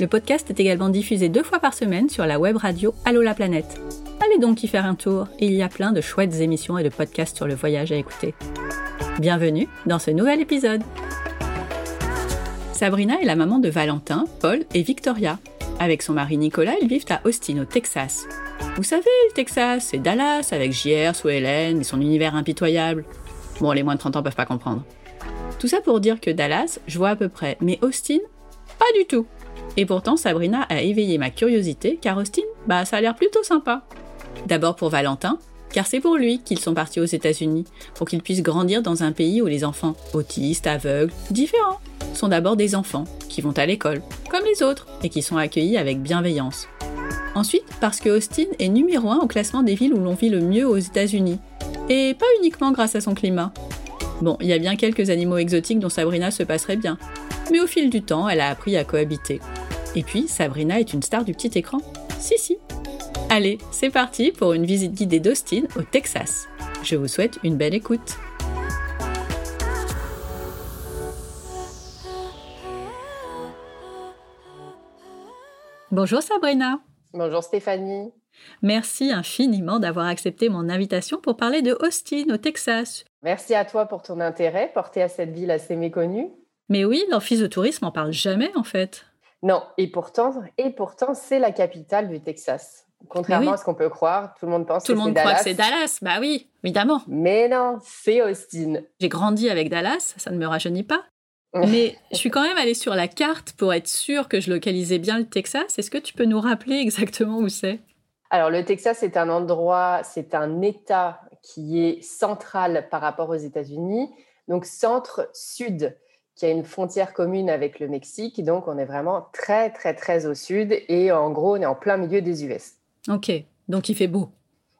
le podcast est également diffusé deux fois par semaine sur la web radio Allo la planète. Allez donc y faire un tour, il y a plein de chouettes émissions et de podcasts sur le voyage à écouter. Bienvenue dans ce nouvel épisode. Sabrina est la maman de Valentin, Paul et Victoria. Avec son mari Nicolas, ils vivent à Austin, au Texas. Vous savez, le Texas, c'est Dallas avec JR, Sue Hélène et son univers impitoyable. Bon, les moins de 30 ans peuvent pas comprendre. Tout ça pour dire que Dallas, je vois à peu près, mais Austin, pas du tout. Et pourtant, Sabrina a éveillé ma curiosité car Austin, bah ça a l'air plutôt sympa. D'abord pour Valentin, car c'est pour lui qu'ils sont partis aux États-Unis, pour qu'ils puissent grandir dans un pays où les enfants autistes, aveugles, différents, sont d'abord des enfants qui vont à l'école, comme les autres, et qui sont accueillis avec bienveillance. Ensuite, parce que Austin est numéro un au classement des villes où l'on vit le mieux aux États-Unis, et pas uniquement grâce à son climat. Bon, il y a bien quelques animaux exotiques dont Sabrina se passerait bien, mais au fil du temps, elle a appris à cohabiter. Et puis, Sabrina est une star du petit écran. Si, si. Allez, c'est parti pour une visite guidée d'Austin au Texas. Je vous souhaite une belle écoute. Bonjour Sabrina. Bonjour Stéphanie. Merci infiniment d'avoir accepté mon invitation pour parler de Austin au Texas. Merci à toi pour ton intérêt porté à cette ville assez méconnue. Mais oui, l'Office de tourisme en parle jamais en fait. Non, et pourtant, et pourtant, c'est la capitale du Texas. Contrairement à ce qu'on peut croire, tout le monde pense tout que le monde croit que c'est Dallas. Bah oui, évidemment. Mais non, c'est Austin. J'ai grandi avec Dallas, ça ne me rajeunit pas. Mais je suis quand même allée sur la carte pour être sûre que je localisais bien le Texas. Est-ce que tu peux nous rappeler exactement où c'est? Alors, le Texas, c'est un endroit, c'est un État qui est central par rapport aux États-Unis, donc centre-sud qui a une frontière commune avec le Mexique. Donc, on est vraiment très, très, très au sud. Et en gros, on est en plein milieu des US. Ok, donc il fait beau.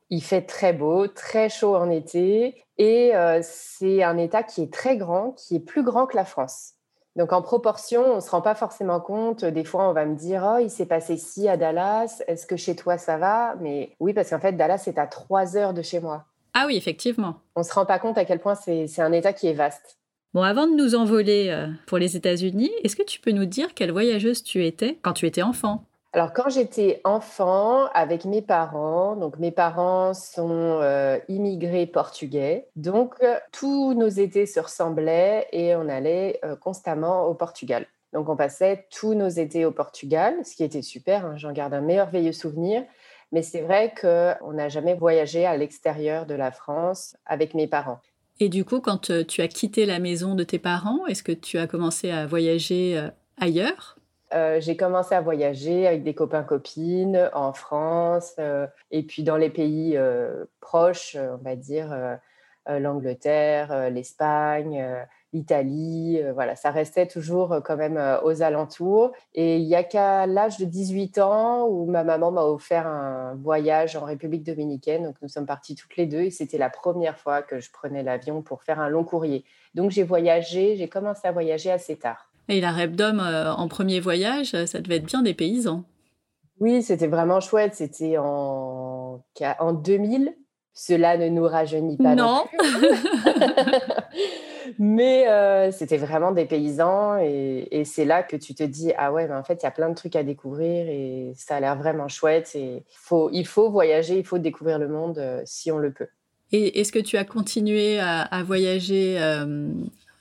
Il fait très beau, très chaud en été. Et euh, c'est un État qui est très grand, qui est plus grand que la France. Donc en proportion, on ne se rend pas forcément compte. Des fois, on va me dire, oh, il s'est passé ci à Dallas. Est-ce que chez toi, ça va? Mais oui, parce qu'en fait, Dallas est à trois heures de chez moi. Ah oui, effectivement. On ne se rend pas compte à quel point c'est un État qui est vaste. Bon, avant de nous envoler euh, pour les États-Unis, est-ce que tu peux nous dire quelle voyageuse tu étais quand tu étais enfant? Alors quand j'étais enfant avec mes parents, donc mes parents sont euh, immigrés portugais, donc euh, tous nos étés se ressemblaient et on allait constamment au Portugal. Donc on passait tous nos étés au Portugal, ce qui était super, hein, j'en garde un merveilleux souvenir. Mais c'est vrai qu'on n'a jamais voyagé à l'extérieur de la France avec mes parents. Et du coup, quand euh, tu as quitté la maison de tes parents, est-ce que tu as commencé à voyager euh, ailleurs? Euh, j'ai commencé à voyager avec des copains copines en France et puis dans les pays proches, on va dire l'Angleterre, l'Espagne, l'Italie, euh, voilà, ça restait toujours euh, quand même euh, aux alentours. Et il y a qu'à l'âge de 18 ans où ma maman m'a offert un voyage en République dominicaine. Donc nous sommes partis toutes les deux et c'était la première fois que je prenais l'avion pour faire un long courrier. Donc j'ai voyagé, j'ai commencé à voyager assez tard. Et la d'homme en premier voyage, ça devait être bien des paysans. Oui, c'était vraiment chouette. C'était en, en 2000. Cela ne nous rajeunit pas. Non. non Mais euh, c'était vraiment des paysans et, c'est là que tu te dis ah ouais mais en fait il y a plein de trucs à découvrir et ça a l'air vraiment chouette et faut il faut voyager il faut découvrir le monde euh, si on le peut. Et est-ce que tu as continué à, voyager euh,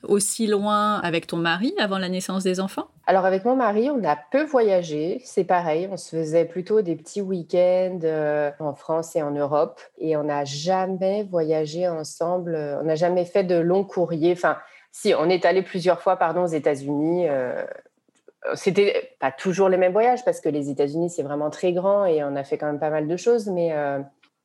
aussi loin avec ton mari avant la naissance des enfants? Alors avec mon mari, on a peu voyagé. C'est pareil, on se faisait plutôt des petits week-ends euh, en France et en Europe. Et on n'a jamais voyagé ensemble. On n'a jamais fait de longs courriers. Enfin, si, on est allé plusieurs fois pardon, aux États-Unis. Euh, c'était pas toujours les mêmes voyages parce que les États-Unis, c'est vraiment très grand et on a fait quand même pas mal de choses. Mais euh,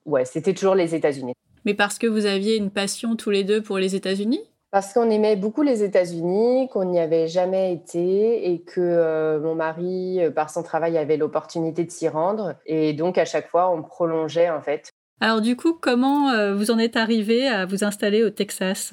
ouais, c'était toujours les États-Unis. Mais parce que vous aviez une passion tous les deux pour les États-Unis? Parce qu'on aimait beaucoup les États-Unis, qu'on n'y avait jamais été et que euh, mon mari, euh, par son travail, avait l'opportunité de s'y rendre. Et donc, à chaque fois, on prolongeait en fait. Alors, du coup, comment euh, vous en êtes arrivé à vous installer au Texas?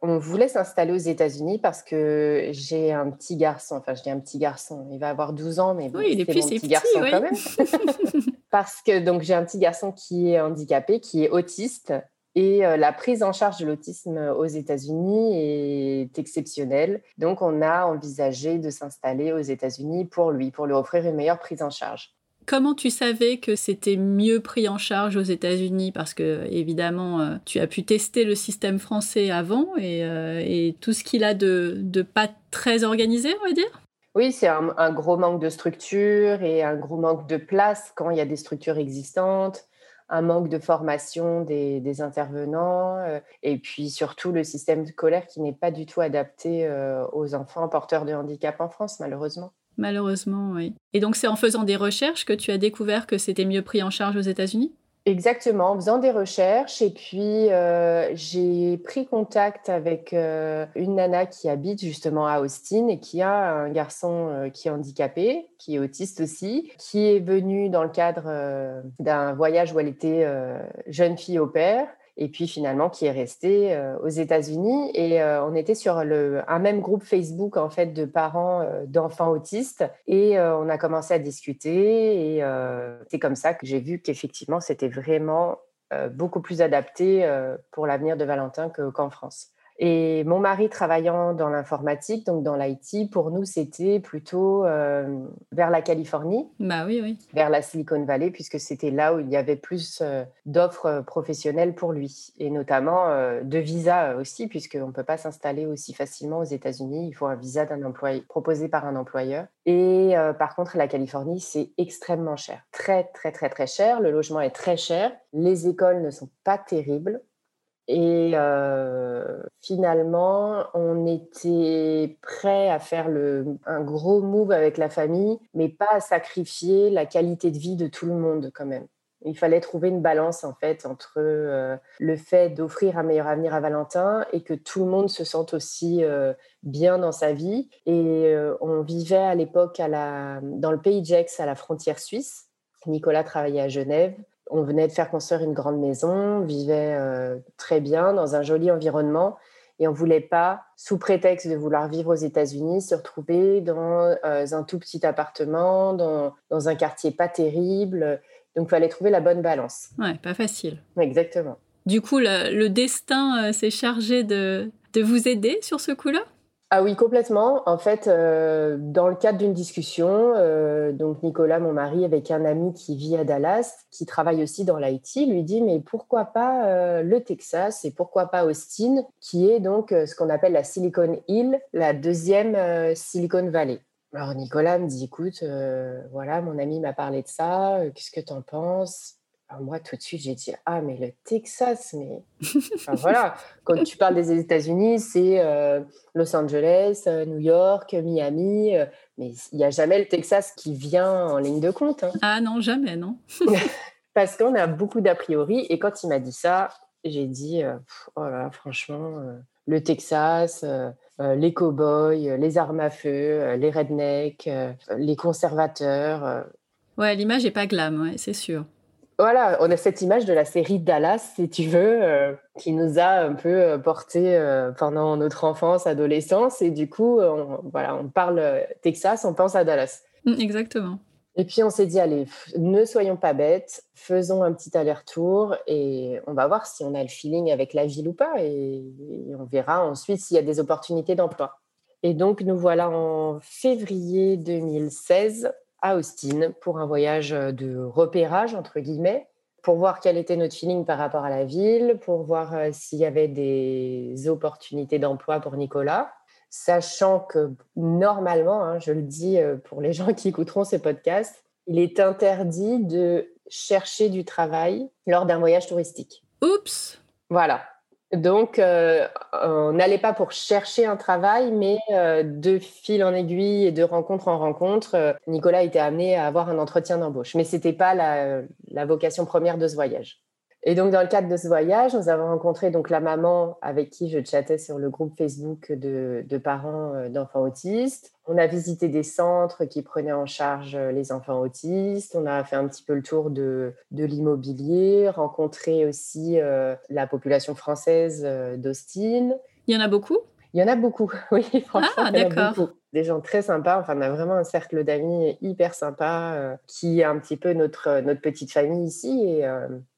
On voulait s'installer aux États-Unis parce que j'ai un petit garçon. Enfin, je dis un petit garçon. Il va avoir 12 ans, mais bon, oui, il est plus mon petit, garçon quand même. parce que donc j'ai un petit garçon qui est handicapé, qui est autiste et euh, la prise en charge de l'autisme aux États-Unis est exceptionnelle. Donc, on a envisagé de s'installer aux États-Unis pour lui, pour lui offrir une meilleure prise en charge. Comment tu savais que c'était mieux pris en charge aux États-Unis? Parce que, évidemment, euh, tu as pu tester le système français avant et, euh, tout ce qu'il a de, de, pas très organisé, on va dire? Oui, c'est un, un, gros manque de structure et un gros manque de place quand il y a des structures existantes un manque de formation des, intervenants euh, et puis surtout le système scolaire qui n'est pas du tout adapté euh, aux enfants porteurs de handicap en France, malheureusement. Malheureusement, oui. Et donc c'est en faisant des recherches que tu as découvert que c'était mieux pris en charge aux États-Unis? Exactement, en faisant des recherches et puis euh, j'ai pris contact avec euh, une nana qui habite justement à Austin et qui a un garçon euh, qui est handicapé, qui est autiste aussi, qui est venu dans le cadre d'un voyage où elle était jeune fille au père et puis finalement qui est resté euh, aux États-Unis. Et euh, on était sur un même groupe Facebook en fait de parents euh, d'enfants autistes et on a commencé à discuter et c'est comme ça que j'ai vu qu'effectivement c'était vraiment beaucoup plus adapté pour l'avenir de Valentin qu'en France. Et mon mari travaillant dans l'informatique, donc dans l'IT, pour nous, c'était plutôt euh, vers la Californie. Bah oui, oui. Vers la Silicon Valley, puisque c'était là où il y avait plus euh, d'offres euh, professionnelles pour lui. Et notamment de visa aussi, puisqu'on ne peut pas s'installer aussi facilement aux États-Unis. Il faut un visa d'un employé proposé par un employeur. Et par contre, la Californie, c'est extrêmement cher. Très, très, très, très cher. Le logement est très cher. Les écoles ne sont pas terribles. Et euh, finalement, on était prêt à faire un gros move avec la famille, mais pas à sacrifier la qualité de vie de tout le monde quand même. Il fallait trouver une balance en fait entre euh, le fait d'offrir un meilleur avenir à Valentin et que tout le monde se sente aussi euh, bien dans sa vie. Et on vivait à l'époque dans le pays d'Aix, à la frontière suisse. Nicolas travaillait à Genève on venait de faire construire une grande maison, on vivait euh, très bien dans un joli environnement et on voulait pas, sous prétexte de vouloir vivre aux États-Unis, se retrouver dans euh, un tout petit appartement, dans, un quartier pas terrible. Donc, il fallait trouver la bonne balance. Ouais, pas facile. Exactement. Du coup, le, destin euh, s'est chargé de, de vous aider sur ce coup-là? Ah oui, complètement. En fait, euh, dans le cadre d'une discussion, euh, donc Nicolas, mon mari, avec un ami qui vit à Dallas, qui travaille aussi dans l'IT, lui dit mais pourquoi pas euh, le Texas et pourquoi pas Austin, qui est donc ce qu'on appelle la Silicon Hill, la deuxième Silicon Valley. Alors Nicolas me dit écoute, voilà, mon ami m'a parlé de ça, qu'est-ce que tu en penses moi, tout de suite, j'ai dit Ah, mais le Texas, mais. voilà, quand tu parles des États-Unis, c'est euh, Los Angeles, euh, New York, Miami, euh, mais il n'y a jamais le Texas qui vient en ligne de compte. Hein. Ah non, jamais, non. Parce qu'on a beaucoup d'a priori, et quand il m'a dit ça, j'ai dit Oh là, franchement, le Texas. les cow-boys, les armes à feu, les rednecks, les conservateurs. Ouais, l'image n'est pas glam, ouais, c'est sûr voilà, on a cette image de la série Dallas, si tu veux, euh, qui nous a un peu euh, porté euh, pendant notre enfance, adolescence. Et du coup, on, voilà, on parle Texas, on pense à Dallas. Mm, exactement. Et puis on s'est dit, allez, ne soyons pas bêtes, faisons un petit aller-retour et on va voir si on a le feeling avec la ville ou pas. et on verra ensuite s'il y a des opportunités d'emploi. Et donc, nous voilà en février 2016 à Austin pour un voyage de repérage, entre guillemets, pour voir quel était notre feeling par rapport à la ville, pour voir s'il y avait des opportunités d'emploi pour Nicolas sachant que normalement, hein, je le dis pour les gens qui écouteront ce podcast, il est interdit de chercher du travail lors d'un voyage touristique. Oups Voilà. Donc, euh, on n'allait pas pour chercher un travail, mais euh, de fil en aiguille et de rencontre en rencontre, euh, Nicolas était amené à avoir un entretien d'embauche. Mais ce n'était pas la vocation première de ce voyage. Et donc, dans le cadre de ce voyage, nous avons rencontré donc la maman avec qui je chattais sur le groupe Facebook de, parents euh, d'enfants autistes. On a visité des centres qui prenaient en charge euh, les enfants autistes. On a fait un petit peu le tour de, de l'immobilier, rencontré aussi euh, la population française d'Austin. Il y en a beaucoup? Il y en a beaucoup, oui, franchement. Ah, d'accord des gens très sympas. Enfin, on a vraiment un cercle d'amis hyper sympa qui est un petit peu notre, notre petite famille ici. Et,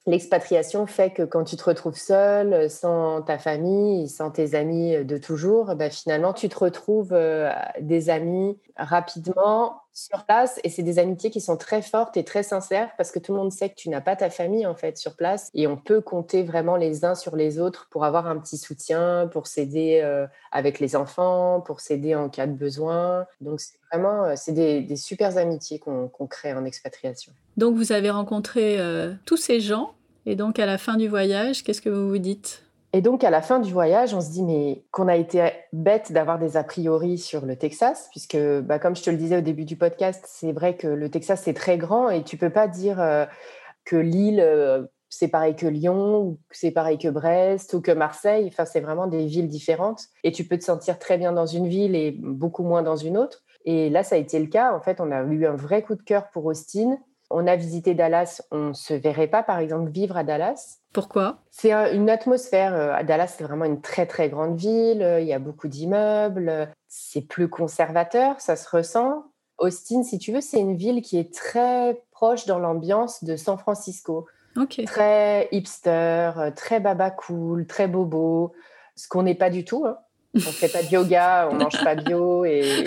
L'expatriation fait que quand tu te retrouves seul, euh, sans ta famille, sans tes amis euh, de toujours, bah, finalement, tu te retrouves euh, des amis rapidement sur place et c'est des amitiés qui sont très fortes et très sincères parce que tout le monde sait que tu n'as pas ta famille en fait sur place et on peut compter vraiment les uns sur les autres pour avoir un petit soutien, pour s'aider avec les enfants, pour s'aider en cas de besoin. Donc c'est vraiment c'est des, des super amitiés qu'on crée en expatriation. Donc vous avez rencontré tous ces gens et donc, à la fin du voyage, qu'est-ce que vous vous dites? Et donc, à la fin du voyage, on se dit, mais qu'on a été bête d'avoir des a priori sur le Texas, puisque, bah, comme je te le disais au début du podcast, c'est vrai que le Texas, c'est très grand et tu peux pas dire euh, que l'île, euh, c'est pareil que Lyon, ou que c'est pareil que Brest, ou que Marseille. Enfin, c'est vraiment des villes différentes. Et tu peux te sentir très bien dans une ville et beaucoup moins dans une autre. Et là, ça a été le cas. En fait, on a eu un vrai coup de cœur pour Austin on a visité Dallas, on ne se verrait pas, par exemple, vivre à Dallas. Pourquoi? C'est une atmosphère. Euh, à Dallas, c'est vraiment une très, très grande ville. Il y a beaucoup d'immeubles. C'est plus conservateur, ça se ressent. Austin, si tu veux, c'est une ville qui est très proche dans l'ambiance de San Francisco. Très hipster, très baba cool, très bobo. Ce qu'on n'est pas du tout. Hein. On ne fait pas de yoga, on mange pas bio et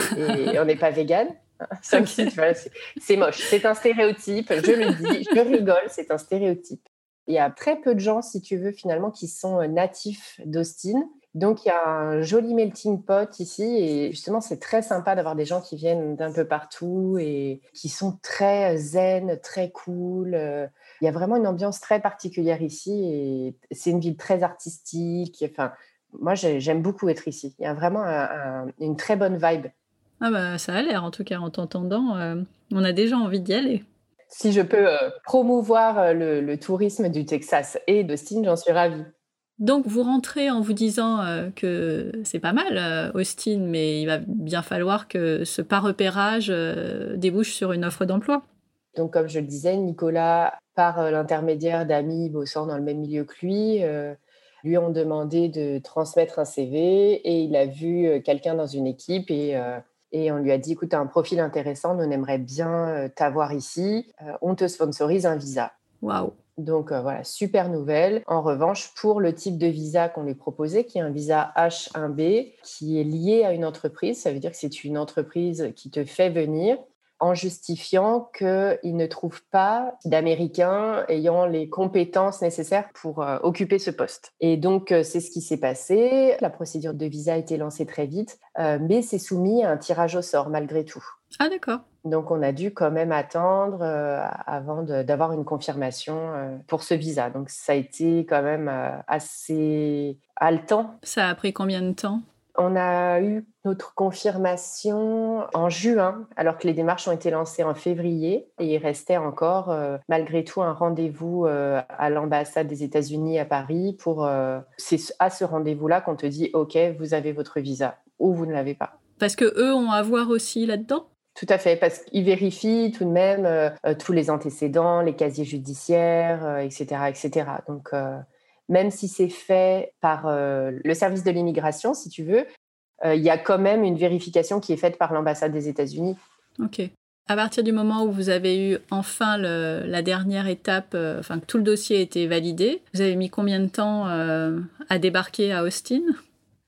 on n'est pas vegan. c'est moche. C'est un stéréotype. Je le dis, je rigole, c'est un stéréotype. Il y a très peu de gens, si tu veux, finalement, qui sont euh, natifs d'Austin. Donc, il y a un joli melting pot ici. Et justement, c'est très sympa d'avoir des gens qui viennent d'un peu partout et qui sont très zen, très cool. Euh, il y a vraiment une ambiance très particulière ici. Et c'est une ville très artistique. Enfin, moi, j'aime beaucoup être ici. Il y a vraiment une très bonne vibe ah bah ça a l'air en tout cas en t'entendant, euh, on a déjà envie d'y aller. Si je peux euh, promouvoir euh, le, tourisme du Texas et d'Austin, j'en suis ravie. Donc vous rentrez en vous disant que c'est pas mal Austin, mais il va bien falloir que ce pas repérage débouche sur une offre d'emploi. Donc comme je le disais, Nicolas, par l'intermédiaire d'amis bossant dans le même milieu que lui, lui ont demandé de transmettre un CV et il a vu quelqu'un dans une équipe et et on lui a dit, écoute, tu as un profil intéressant, on aimerait bien euh, t'avoir ici. Euh, on te sponsorise un visa. Waouh donc euh, voilà, super nouvelle. En revanche, pour le type de visa qu'on lui proposait, qui est un visa H1B, qui est lié à une entreprise, ça veut dire que c'est une entreprise qui te fait venir en justifiant qu'ils ne trouvent pas d'Américains ayant les compétences nécessaires pour euh, occuper ce poste. Et donc, euh, c'est ce qui s'est passé. La procédure de visa a été lancée très vite, euh, mais c'est soumis à un tirage au sort malgré tout. Ah, d'accord. Donc, on a dû quand même attendre avant d'avoir une confirmation pour ce visa. Donc, ça a été quand même assez haletant. Ça a pris combien de temps? On a eu notre confirmation en juin, alors que les démarches ont été lancées en février. Et il restait encore, euh, malgré tout, un rendez-vous euh, à l'ambassade des États-Unis à Paris. Pour, euh, c'est à ce rendez-vous-là qu'on te dit, OK, vous avez votre visa ou vous ne l'avez pas. Parce que eux ont à voir aussi là-dedans? Tout à fait, parce qu'ils vérifient tout de même tous les antécédents, les casiers judiciaires, etc., etc. Donc, même si c'est fait par euh, le service de l'immigration, si tu veux, euh, il y a quand même une vérification qui est faite par l'ambassade des États-Unis. Ok. À partir du moment où vous avez eu enfin la dernière étape, euh, enfin que tout le dossier a été validé, vous avez mis combien de temps à débarquer à Austin?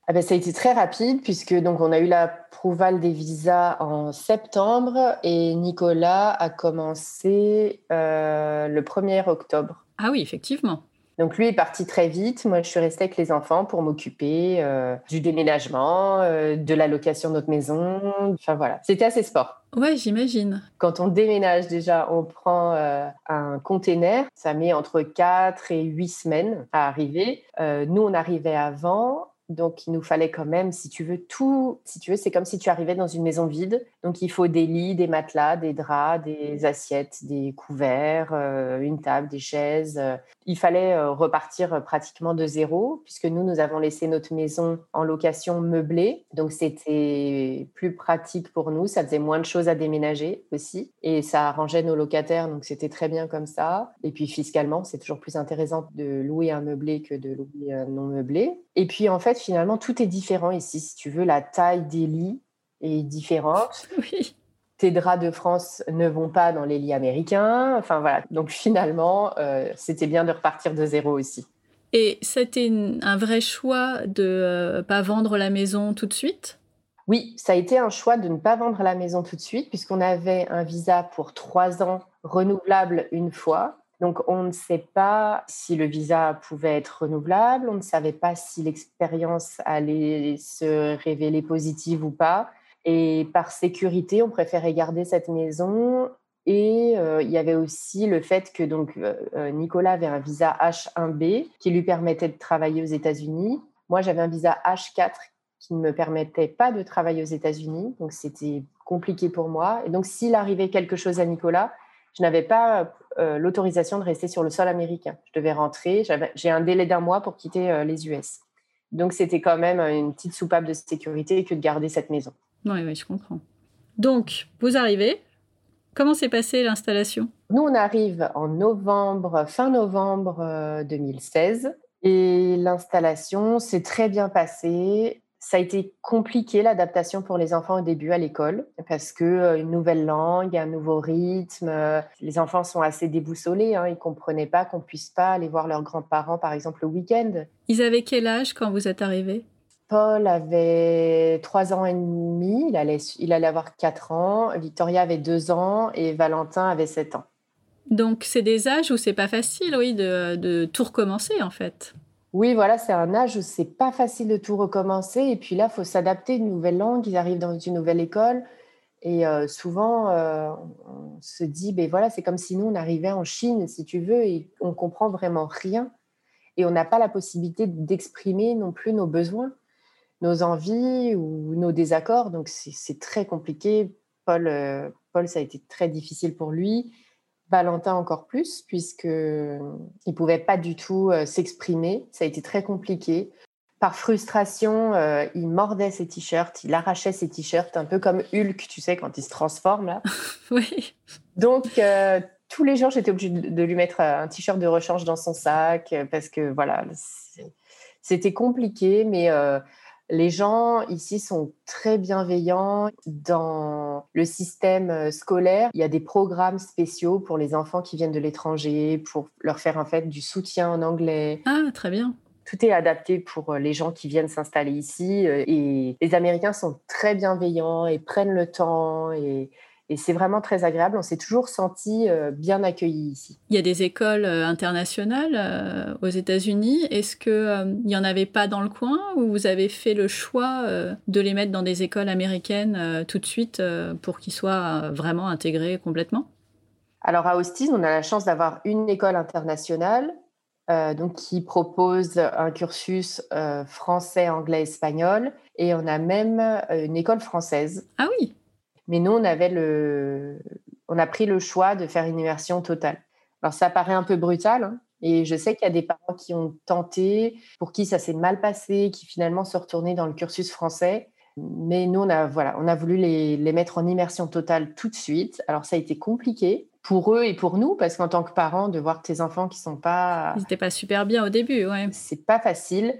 Ah ben, ça a été très rapide puisque donc on a eu l'approval des visas en septembre et Nicolas a commencé le 1er octobre. Ah oui, effectivement. Donc lui est parti très vite. Moi, je suis restée avec les enfants pour m'occuper euh, du déménagement, euh, de la location de notre maison. Enfin voilà, c'était assez sport. Ouais, j'imagine. Quand on déménage déjà, on prend euh, un container. Ça met entre 4 et 8 semaines à arriver. nous, on arrivait avant donc, il nous fallait quand même, si tu veux, tout. Si tu veux, c'est comme si tu arrivais dans une maison vide. Donc, il faut des lits, des matelas, des draps, des assiettes, des couverts, euh, une table, des chaises. Il fallait euh, repartir pratiquement de zéro, puisque nous, nous avons laissé notre maison en location meublée. Donc, c'était plus pratique pour nous. Ça faisait moins de choses à déménager aussi. Et ça arrangeait nos locataires. Donc, c'était très bien comme ça. Et puis, fiscalement, c'est toujours plus intéressant de louer un meublé que de louer un non meublé. Et puis, en fait, finalement, tout est différent ici. Si tu veux, la taille des lits est différente. Oui. Tes draps de France ne vont pas dans les lits américains. Enfin, voilà. Donc, finalement, euh, c'était bien de repartir de zéro aussi. Et c'était un vrai choix de ne euh, pas vendre la maison tout de suite? Oui, ça a été un choix de ne pas vendre la maison tout de suite, puisqu'on avait un visa pour trois ans renouvelable une fois. Donc, on ne sait pas si le visa pouvait être renouvelable, on ne savait pas si l'expérience allait se révéler positive ou pas. Et par sécurité, on préférait garder cette maison. Et euh, il y avait aussi le fait que donc euh, euh, Nicolas avait un visa H1B qui lui permettait de travailler aux États-Unis. Moi, j'avais un visa H4 qui ne me permettait pas de travailler aux États-Unis. Donc, c'était compliqué pour moi. Et donc, s'il arrivait quelque chose à Nicolas, je n'avais pas euh, l'autorisation de rester sur le sol américain. Je devais rentrer. J'ai un délai d'un mois pour quitter euh, les US. Donc, c'était quand même une petite soupape de sécurité que de garder cette maison. Oui, oui, je comprends. Donc, vous arrivez. Comment s'est passée l'installation? Nous, on arrive en novembre, fin novembre 2016. Euh, Et l'installation s'est très bien passée ça a été compliqué l'adaptation pour les enfants au début à l'école parce que euh, une nouvelle langue, un nouveau rythme, euh, les enfants sont assez déboussolés, hein, ils comprenaient pas qu'on puisse pas aller voir leurs grands-parents par exemple le week-end. Ils avaient quel âge quand vous êtes arrivé Paul avait trois ans et demi, il allait, il allait avoir quatre ans, Victoria avait deux ans et Valentin avait sept ans. Donc c'est des âges où c'est pas facile, oui, de, de tout recommencer en fait. Oui, voilà, c'est un âge où c'est pas facile de tout recommencer. Et puis là, il faut s'adapter une nouvelle langue. Ils arrivent dans une nouvelle école. Et euh, souvent, euh, on se dit, ben voilà, c'est comme si nous, on arrivait en Chine, si tu veux, et on comprend vraiment rien. Et on n'a pas la possibilité d'exprimer non plus nos besoins, nos envies ou nos désaccords. Donc, c'est très compliqué. Paul, euh, Paul, ça a été très difficile pour lui. Valentin encore plus, puisqu'il ne pouvait pas du tout euh, s'exprimer. Ça a été très compliqué. Par frustration, euh, il mordait ses t-shirts, il arrachait ses t-shirts, un peu comme Hulk, tu sais, quand il se transforme là. oui. Donc, euh, tous les jours, j'étais obligée de lui mettre un t-shirt de rechange dans son sac, parce que voilà, c'était compliqué, mais les gens ici sont très bienveillants. Dans le système euh, scolaire, il y a des programmes spéciaux pour les enfants qui viennent de l'étranger, pour leur faire en fait du soutien en anglais. Ah, très bien. Tout est adapté pour euh, les gens qui viennent s'installer ici. Euh, et les Américains sont très bienveillants et prennent le temps et et c'est vraiment très agréable. On s'est toujours senti euh, bien accueillis ici. Il y a des écoles euh, internationales euh, aux États-Unis. Est-ce qu'il n'y en avait pas dans le coin ou vous avez fait le choix de les mettre dans des écoles américaines tout de suite pour qu'ils soient vraiment intégrés complètement? Alors à Austin, on a la chance d'avoir une école internationale donc qui propose un cursus français, anglais, espagnol. Et on a même une école française. Ah oui mais nous, on, avait le... on a pris le choix de faire une immersion totale. Alors, ça paraît un peu brutal, hein, et je sais qu'il y a des parents qui ont tenté, pour qui ça s'est mal passé, qui finalement sont retournés dans le cursus français. Mais nous, on a, voilà, on a voulu les, les mettre en immersion totale tout de suite. Alors, ça a été compliqué pour eux et pour nous, parce qu'en tant que parents, de voir tes enfants qui sont pas... Ils n'étaient pas super bien au début, ouais. C'est pas facile.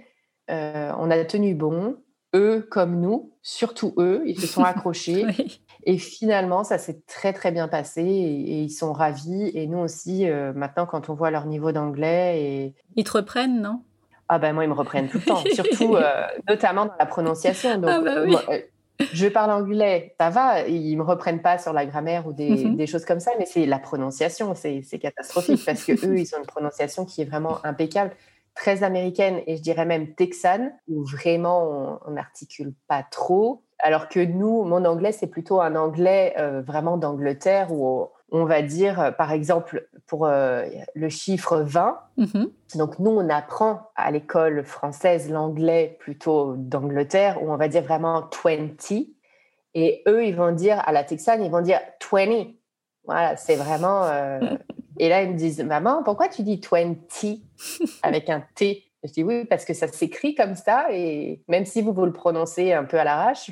Euh, on a tenu bon. Eux comme nous, surtout eux, ils se sont accrochés. oui. Et finalement, ça s'est très très bien passé et, ils sont ravis. Et nous aussi, euh, maintenant, quand on voit leur niveau d'anglais et ils te reprennent, non? Ah ben moi, ils me reprennent tout le temps, surtout euh, notamment dans la prononciation. Donc, ah bah oui. Euh, je parle anglais, ça va, ils me reprennent pas sur la grammaire ou des, mhm. des choses comme ça, mais c'est la prononciation, c'est catastrophique parce que eux, ils ont une prononciation qui est vraiment impeccable, très américaine et je dirais même texane, où vraiment on n'articule pas trop. Alors que nous, mon anglais, c'est plutôt un anglais euh, vraiment d'Angleterre où on va dire, euh, par exemple, pour euh, le chiffre 20. Mm-hmm. Donc, nous, on apprend à l'école française l'anglais plutôt d'Angleterre, où on va dire vraiment 20. Et eux, ils vont dire, à la Texane, ils vont dire 20. Voilà, c'est vraiment. Euh, et là, ils me disent, maman, pourquoi tu dis 20 avec un T? Je dis oui, parce que ça s'écrit comme ça, et même si vous vous le prononcez un peu à l'arrache,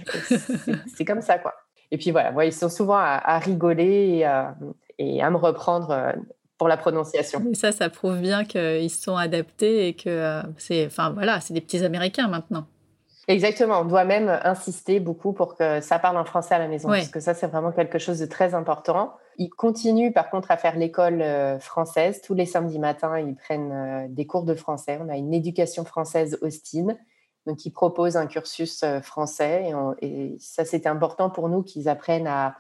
c'est comme ça, quoi. Et puis voilà, ils sont souvent à, rigoler et à, me reprendre euh, pour la prononciation. Et ça, ça prouve bien qu'ils sont adaptés et que euh, c'est, enfin voilà, c'est des petits Américains maintenant. Exactement, on doit même insister beaucoup pour que ça parle en français à la maison, parce que ça, c'est vraiment quelque chose de très important. Ils continuent par contre à faire l'école euh, française. Tous les samedis matins, ils prennent des cours de français. On a une éducation française Austin donc ils proposent un cursus euh, français et, ça c'était important pour nous qu'ils apprennent à,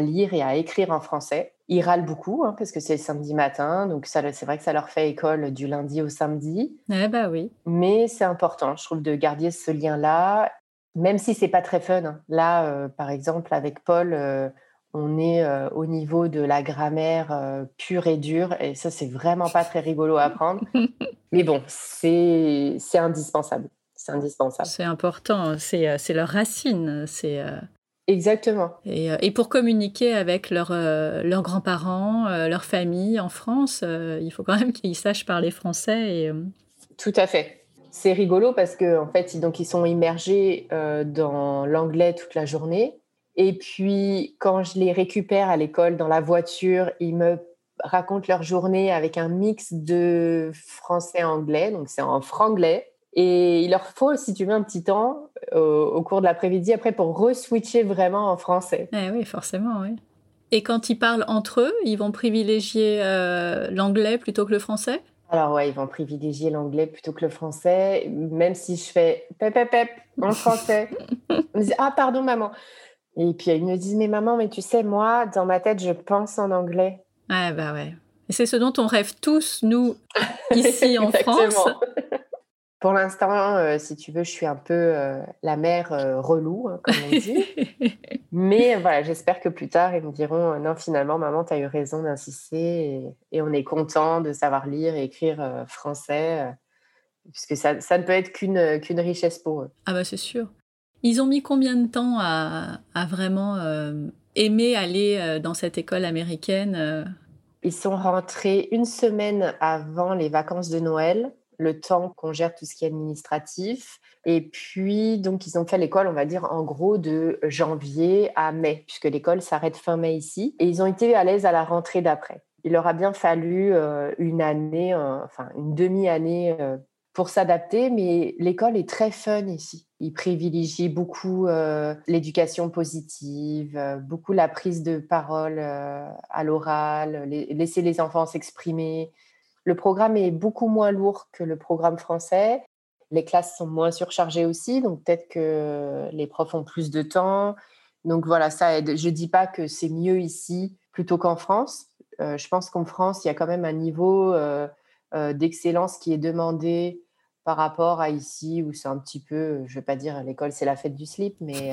lire et à écrire en français. Ils râlent beaucoup hein, parce que c'est le samedi matin, donc c'est vrai que ça leur fait école du lundi au samedi. Eh bah oui. Mais c'est important, je trouve, de garder ce lien-là, même si c'est pas très fun. Hein. Là, euh, par exemple, avec Paul. Euh, on est au niveau de la grammaire pure et dure, et ça, c'est vraiment pas très rigolo à apprendre. Mais bon, c'est indispensable c'est indispensable. C'est important, c'est leur racine. C'est euh, Exactement. Et, et, pour communiquer avec leurs grands-parents, leur famille en France, il faut quand même qu'ils sachent parler français. Et... Tout à fait. C'est rigolo parce qu'en en fait, donc, ils sont immergés dans l'anglais toute la journée. Et puis, quand je les récupère à l'école dans la voiture, ils me racontent leur journée avec un mix de français-anglais. Donc, c'est en franglais. Et il leur faut, si tu veux, un petit temps euh, au cours de l'après-midi après pour re-switcher vraiment en français. Eh oui, forcément, oui. Et quand ils parlent entre eux, ils vont privilégier euh, l'anglais plutôt que le français? Alors ouais, ils vont privilégier l'anglais plutôt que le français, même si je fais pep pep pep en français. ah pardon maman. Et puis ils me disent mais maman, mais tu sais moi, dans ma tête, je pense en anglais. Ah bah ouais. Et c'est ce dont on rêve tous, nous, ici en France. Pour l'instant, euh, si tu veux, je suis un peu euh, la mère euh, relou, hein, comme on dit. Mais voilà, j'espère que plus tard, ils me diront non, finalement, maman, tu as eu raison d'insister et, on est content de savoir lire et écrire français, puisque ça, ça, ne peut être qu'une qu'une richesse pour eux. Ah, bah, c'est sûr. Ils ont mis combien de temps à, vraiment aimer aller dans cette école américaine Ils sont rentrés une semaine avant les vacances de Noël le temps qu'on gère tout ce qui est administratif. Et puis, donc, ils ont fait l'école, on va dire, en gros, de janvier à mai, puisque l'école s'arrête fin mai ici. Et ils ont été à l'aise à la rentrée d'après. Il leur a bien fallu euh, une année, euh, enfin, une demi-année euh, pour s'adapter, mais l'école est très fun ici. Ils privilégient beaucoup l'éducation positive, beaucoup la prise de parole à l'oral, laisser les enfants s'exprimer. Le programme est beaucoup moins lourd que le programme français. Les classes sont moins surchargées aussi, donc peut-être que les profs ont plus de temps. Donc voilà, ça aide. Je ne dis pas que c'est mieux ici plutôt qu'en France. Euh, je pense qu'en France, il y a quand même un niveau euh, euh, d'excellence qui est demandé par rapport à ici, où c'est un petit peu, je ne vais pas dire l'école, c'est la fête du slip, mais,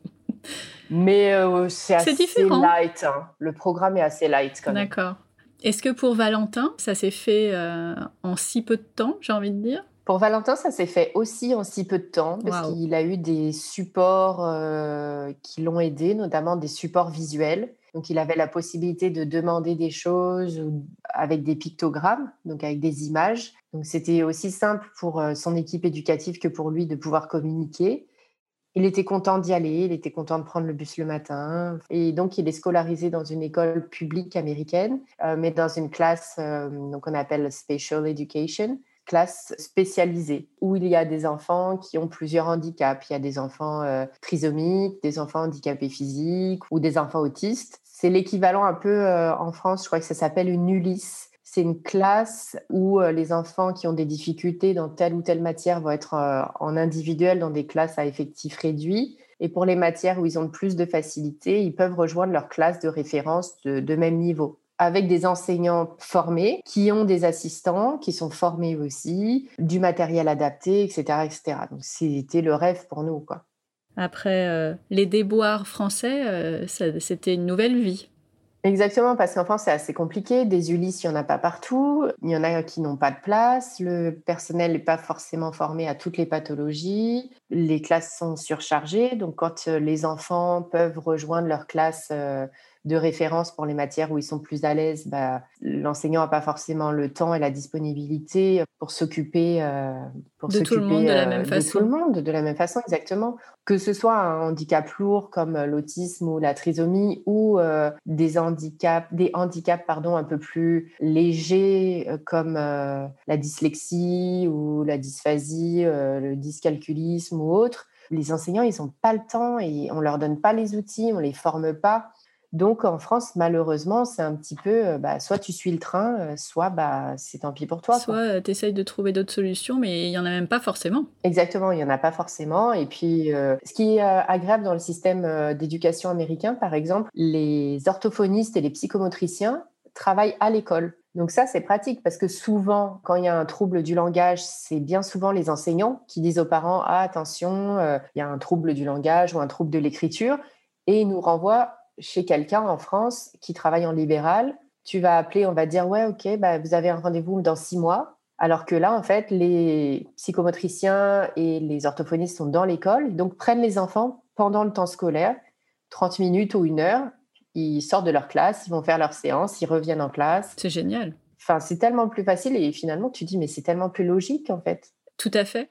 mais c'est assez light. Hein. Le programme est assez light quand même. D'accord. Est-ce que pour Valentin, ça s'est fait euh, en si peu de temps, j'ai envie de dire? Pour Valentin, ça s'est fait aussi en si peu de temps, parce qu'il a eu des supports euh, qui l'ont aidé, notamment des supports visuels. Donc, il avait la possibilité de demander des choses avec des pictogrammes, donc avec des images. Donc, c'était aussi simple pour euh, son équipe éducative que pour lui de pouvoir communiquer. Il était content d'y aller, il était content de prendre le bus le matin. Et donc, il est scolarisé dans une école publique américaine, euh, mais dans une classe euh, donc on appelle Special Education, classe spécialisée, où il y a des enfants qui ont plusieurs handicaps. Il y a des enfants euh, trisomiques, des enfants handicapés physiques ou des enfants autistes. C'est l'équivalent un peu en France, je crois que ça s'appelle une ULIS c'est une classe où euh, les enfants qui ont des difficultés dans telle ou telle matière vont être euh, en individuel dans des classes à effectifs réduits. Et pour les matières où ils ont le plus de facilité, ils peuvent rejoindre leur classe de référence de, même niveau avec des enseignants formés qui ont des assistants qui sont formés aussi, du matériel adapté, etc. etc. Donc c'était le rêve pour nous. Quoi. Après euh, les déboires français, euh, c'était une nouvelle vie. Exactement, parce qu'en France, c'est assez compliqué. Des Ulysses, il n'y en a pas partout. Il y en a qui n'ont pas de place. Le personnel n'est pas forcément formé à toutes les pathologies. Les classes sont surchargées. Donc, quand euh, les enfants peuvent rejoindre leur classe de référence pour les matières où ils sont plus à l'aise, bah, l'enseignant n'a pas forcément le temps et la disponibilité pour s'occuper euh, de tout le monde de la même façon. Euh, de tout le monde de la même façon, exactement. Que ce soit un handicap lourd comme l'autisme ou la trisomie ou euh, des handicaps, des handicaps pardon, un peu plus légers comme la dyslexie ou la dysphasie, le dyscalculisme ou autre. Les enseignants, ils n'ont pas le temps et on leur donne pas les outils, on les forme pas. Donc en France, malheureusement, c'est un petit peu, euh, bah, soit tu suis le train, euh, soit bah, c'est tant pis pour toi. Soit euh, tu essayes de trouver d'autres solutions, mais il n'y en a même pas forcément. Exactement, il n'y en a pas forcément. Et puis, ce qui est agréable dans le système d'éducation américain, par exemple, les orthophonistes et les psychomotriciens travaillent à l'école. Donc ça, c'est pratique parce que souvent, quand il y a un trouble du langage, c'est bien souvent les enseignants qui disent aux parents, ah, attention, il y a un trouble du langage ou un trouble de l'écriture, et ils nous renvoient chez quelqu'un en France qui travaille en libéral, tu vas appeler, on va dire ouais, ok, bah, vous avez un rendez-vous dans six mois. Alors que là, en fait, les psychomotriciens et les orthophonistes sont dans l'école, donc prennent les enfants pendant le temps scolaire, 30 minutes ou une heure. Ils sortent de leur classe, ils vont faire leur séance, ils reviennent en classe. C'est génial. Enfin, c'est tellement plus facile et finalement, tu dis, mais c'est tellement plus logique en fait. Tout à fait.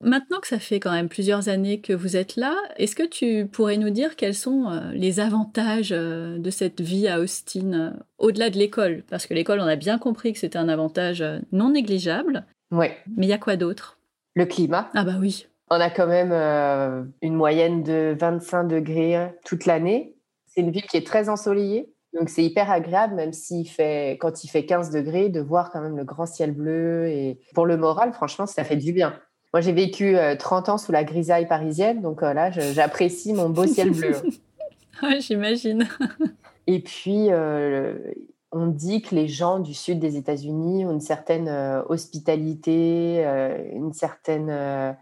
Maintenant que ça fait quand même plusieurs années que vous êtes là, est-ce que tu pourrais nous dire quels sont euh, les avantages euh, de cette vie à Austin euh, au-delà de l'école? Parce que l'école, on a bien compris que c'était un avantage non négligeable. Oui. Mais il y a quoi d'autre? Le climat. Ah bah oui. On a quand même une moyenne de 25 degrés toute l'année. C'est une ville qui est très ensoleillée. Donc c'est hyper agréable, même s'il fait, quand il fait 15 degrés, de voir quand même le grand ciel bleu. Et pour le moral, franchement, ça fait du bien. Moi, j'ai vécu 30 euh, ans sous la grisaille parisienne, donc euh, là, j'apprécie mon beau ciel bleu. J'imagine. Et puis, euh, on dit que les gens du sud des États-Unis ont une certaine hospitalité, une certaine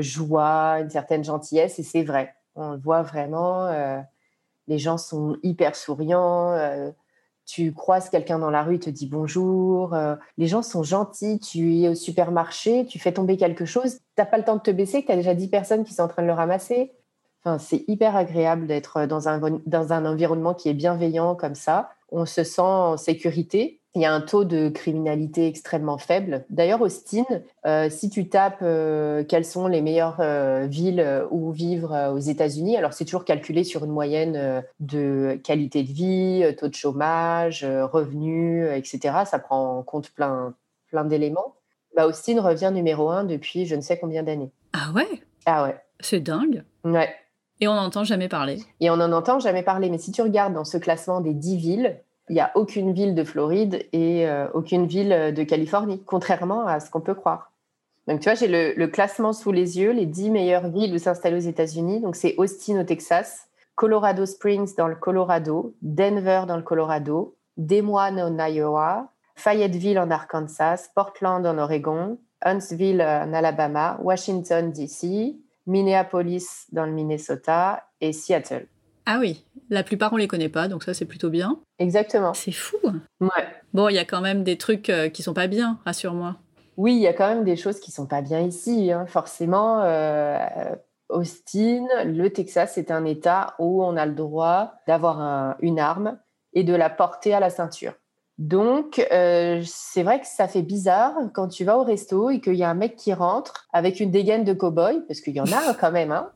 joie, une certaine gentillesse, et c'est vrai. On le voit vraiment. les gens sont hyper souriants tu croises quelqu'un dans la rue, il te dit bonjour. Euh, les gens sont gentils. Tu es au supermarché, tu fais tomber quelque chose, tu n'as pas le temps de te baisser, tu as déjà 10 personnes qui sont en train de le ramasser. Enfin, c'est hyper agréable d'être dans un, dans un environnement qui est bienveillant comme ça. On se sent en sécurité il y a un taux de criminalité extrêmement faible. D'ailleurs, Austin, euh, si tu tapes euh, quelles sont les meilleures euh, villes où vivre aux États-Unis, alors c'est toujours calculé sur une moyenne de qualité de vie, taux de chômage, revenus, etc. Ça prend en compte plein, plein d'éléments. Bah, Austin revient numéro un depuis je ne sais combien d'années. Ah ouais? Ah ouais. C'est dingue. Ouais. Et on n'entend jamais parler. Et on n'en entend jamais parler. Mais si tu regardes dans ce classement des 10 villes, il n'y a aucune ville de Floride et euh, aucune ville de Californie, contrairement à ce qu'on peut croire. Donc, tu vois, j'ai le, classement sous les yeux, les 10 meilleures villes où s'installer aux États-Unis. Donc, c'est Austin au Texas, Colorado Springs dans le Colorado, Denver dans le Colorado, Des Moines en Iowa, Fayetteville en Arkansas, Portland en Oregon, Huntsville en Alabama, Washington, D.C., Minneapolis dans le Minnesota et Seattle. Ah oui, la plupart on les connaît pas, donc ça c'est plutôt bien. Exactement. C'est fou. Ouais. Bon, il y a quand même des trucs euh, qui sont pas bien, rassure-moi. Oui, il y a quand même des choses qui sont pas bien ici. Hein. Forcément, euh, Austin, le Texas, c'est un État où on a le droit d'avoir une arme et de la porter à la ceinture. Donc, euh, c'est vrai que ça fait bizarre quand tu vas au resto et qu'il y a un mec qui rentre avec une dégaine de cow-boy, parce qu'il y en a quand même, hein,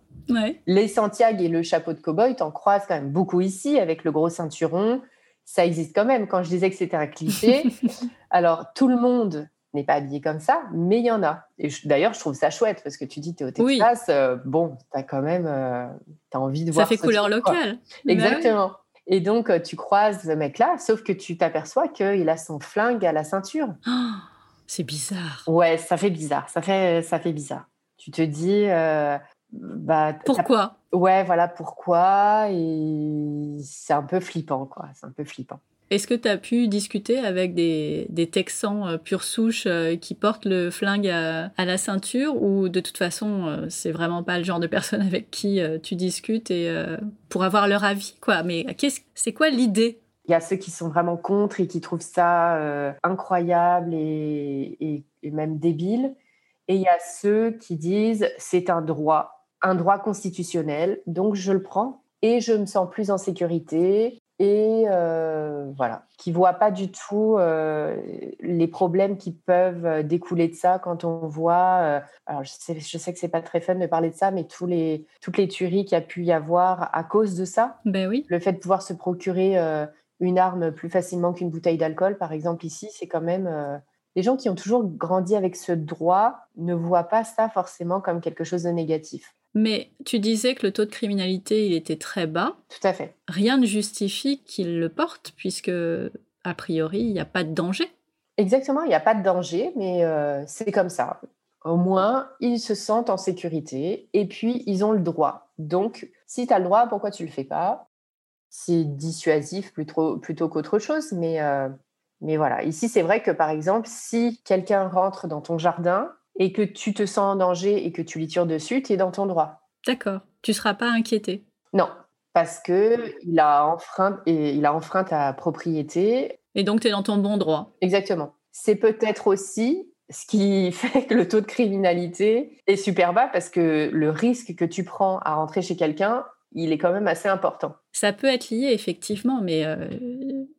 les Santiago et le chapeau de cow-boy, t'en croises quand même beaucoup ici avec le gros ceinturon. Ça existe quand même. Quand je disais que c'était un cliché, alors tout le monde n'est pas habillé comme ça, mais il y en a. Et d'ailleurs, je trouve ça chouette parce que tu dis, tu es au Texas, euh, bon, tu as quand même euh, as envie de voir. Ça fait couleur locale. Bah Exactement. Et donc, euh, tu croises ce mec-là, sauf que tu t'aperçois qu'il a son flingue à la ceinture. c'est bizarre. Ouais, ça fait bizarre. Ça fait, ça fait bizarre. Tu te dis, bah, Pourquoi? Ouais, voilà pourquoi? Et c'est un peu flippant, quoi. C'est un peu flippant. Est-ce que tu as pu discuter avec des, Texans euh, pure souche euh, qui portent le flingue à, la ceinture ou de toute façon, euh, c'est vraiment pas le genre de personne avec qui tu discutes et pour avoir leur avis, quoi? Mais c'est quoi l'idée? Il y a ceux qui sont vraiment contre et qui trouvent ça incroyable et, et même débile. Et il y a ceux qui disent c'est un droit, un droit constitutionnel, donc je le prends et je me sens plus en sécurité et euh, voilà, qui voit pas du tout euh, les problèmes qui peuvent découler de ça quand on voit. Euh, alors je sais, je sais que c'est pas très fun de parler de ça, mais tous les toutes les tueries qu'il y a pu y avoir à cause de ça. Ben oui. Le fait de pouvoir se procurer une arme plus facilement qu'une bouteille d'alcool, par exemple ici, c'est quand même les gens qui ont toujours grandi avec ce droit ne voient pas ça forcément comme quelque chose de négatif. Mais tu disais que le taux de criminalité, il était très bas. Tout à fait. Rien ne justifie qu'il le porte, puisque, a priori, il n'y a pas de danger. Exactement, il n'y a pas de danger, mais euh, c'est comme ça. Au moins, ils se sentent en sécurité et puis ils ont le droit. Donc, si tu as le droit, pourquoi tu ne le fais pas? C'est dissuasif plutôt, plutôt qu'autre chose, mais, euh, mais voilà. Ici, c'est vrai que par exemple, si quelqu'un rentre dans ton jardin, et que tu te sens en danger et que tu lui tires dessus, tu es dans ton droit. D'accord. Tu ne seras pas inquiété Non, parce que il a enfreint et il a enfreint ta propriété. Et donc tu es dans ton bon droit. Exactement. C'est peut-être aussi ce qui fait que le taux de criminalité est super bas parce que le risque que tu prends à rentrer chez quelqu'un, il est quand même assez important. Ça peut être lié effectivement, mais euh,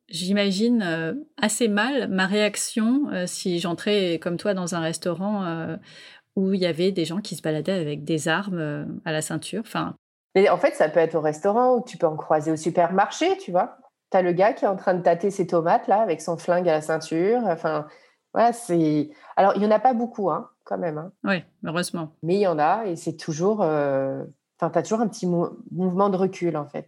j'imagine euh, assez mal ma réaction euh, si j'entrais comme toi dans un restaurant où il y avait des gens qui se baladaient avec des armes à la ceinture. Enfin. Mais en fait, ça peut être au restaurant ou tu peux en croiser au supermarché, tu vois. Tu as le gars qui est en train de tâter ses tomates là avec son flingue à la ceinture. Enfin, voilà, c'est. Alors, il y en a pas beaucoup, hein, quand même. Hein. Oui, heureusement. Mais il y en a et c'est toujours. Enfin, tu as toujours un petit mouvement de recul en fait.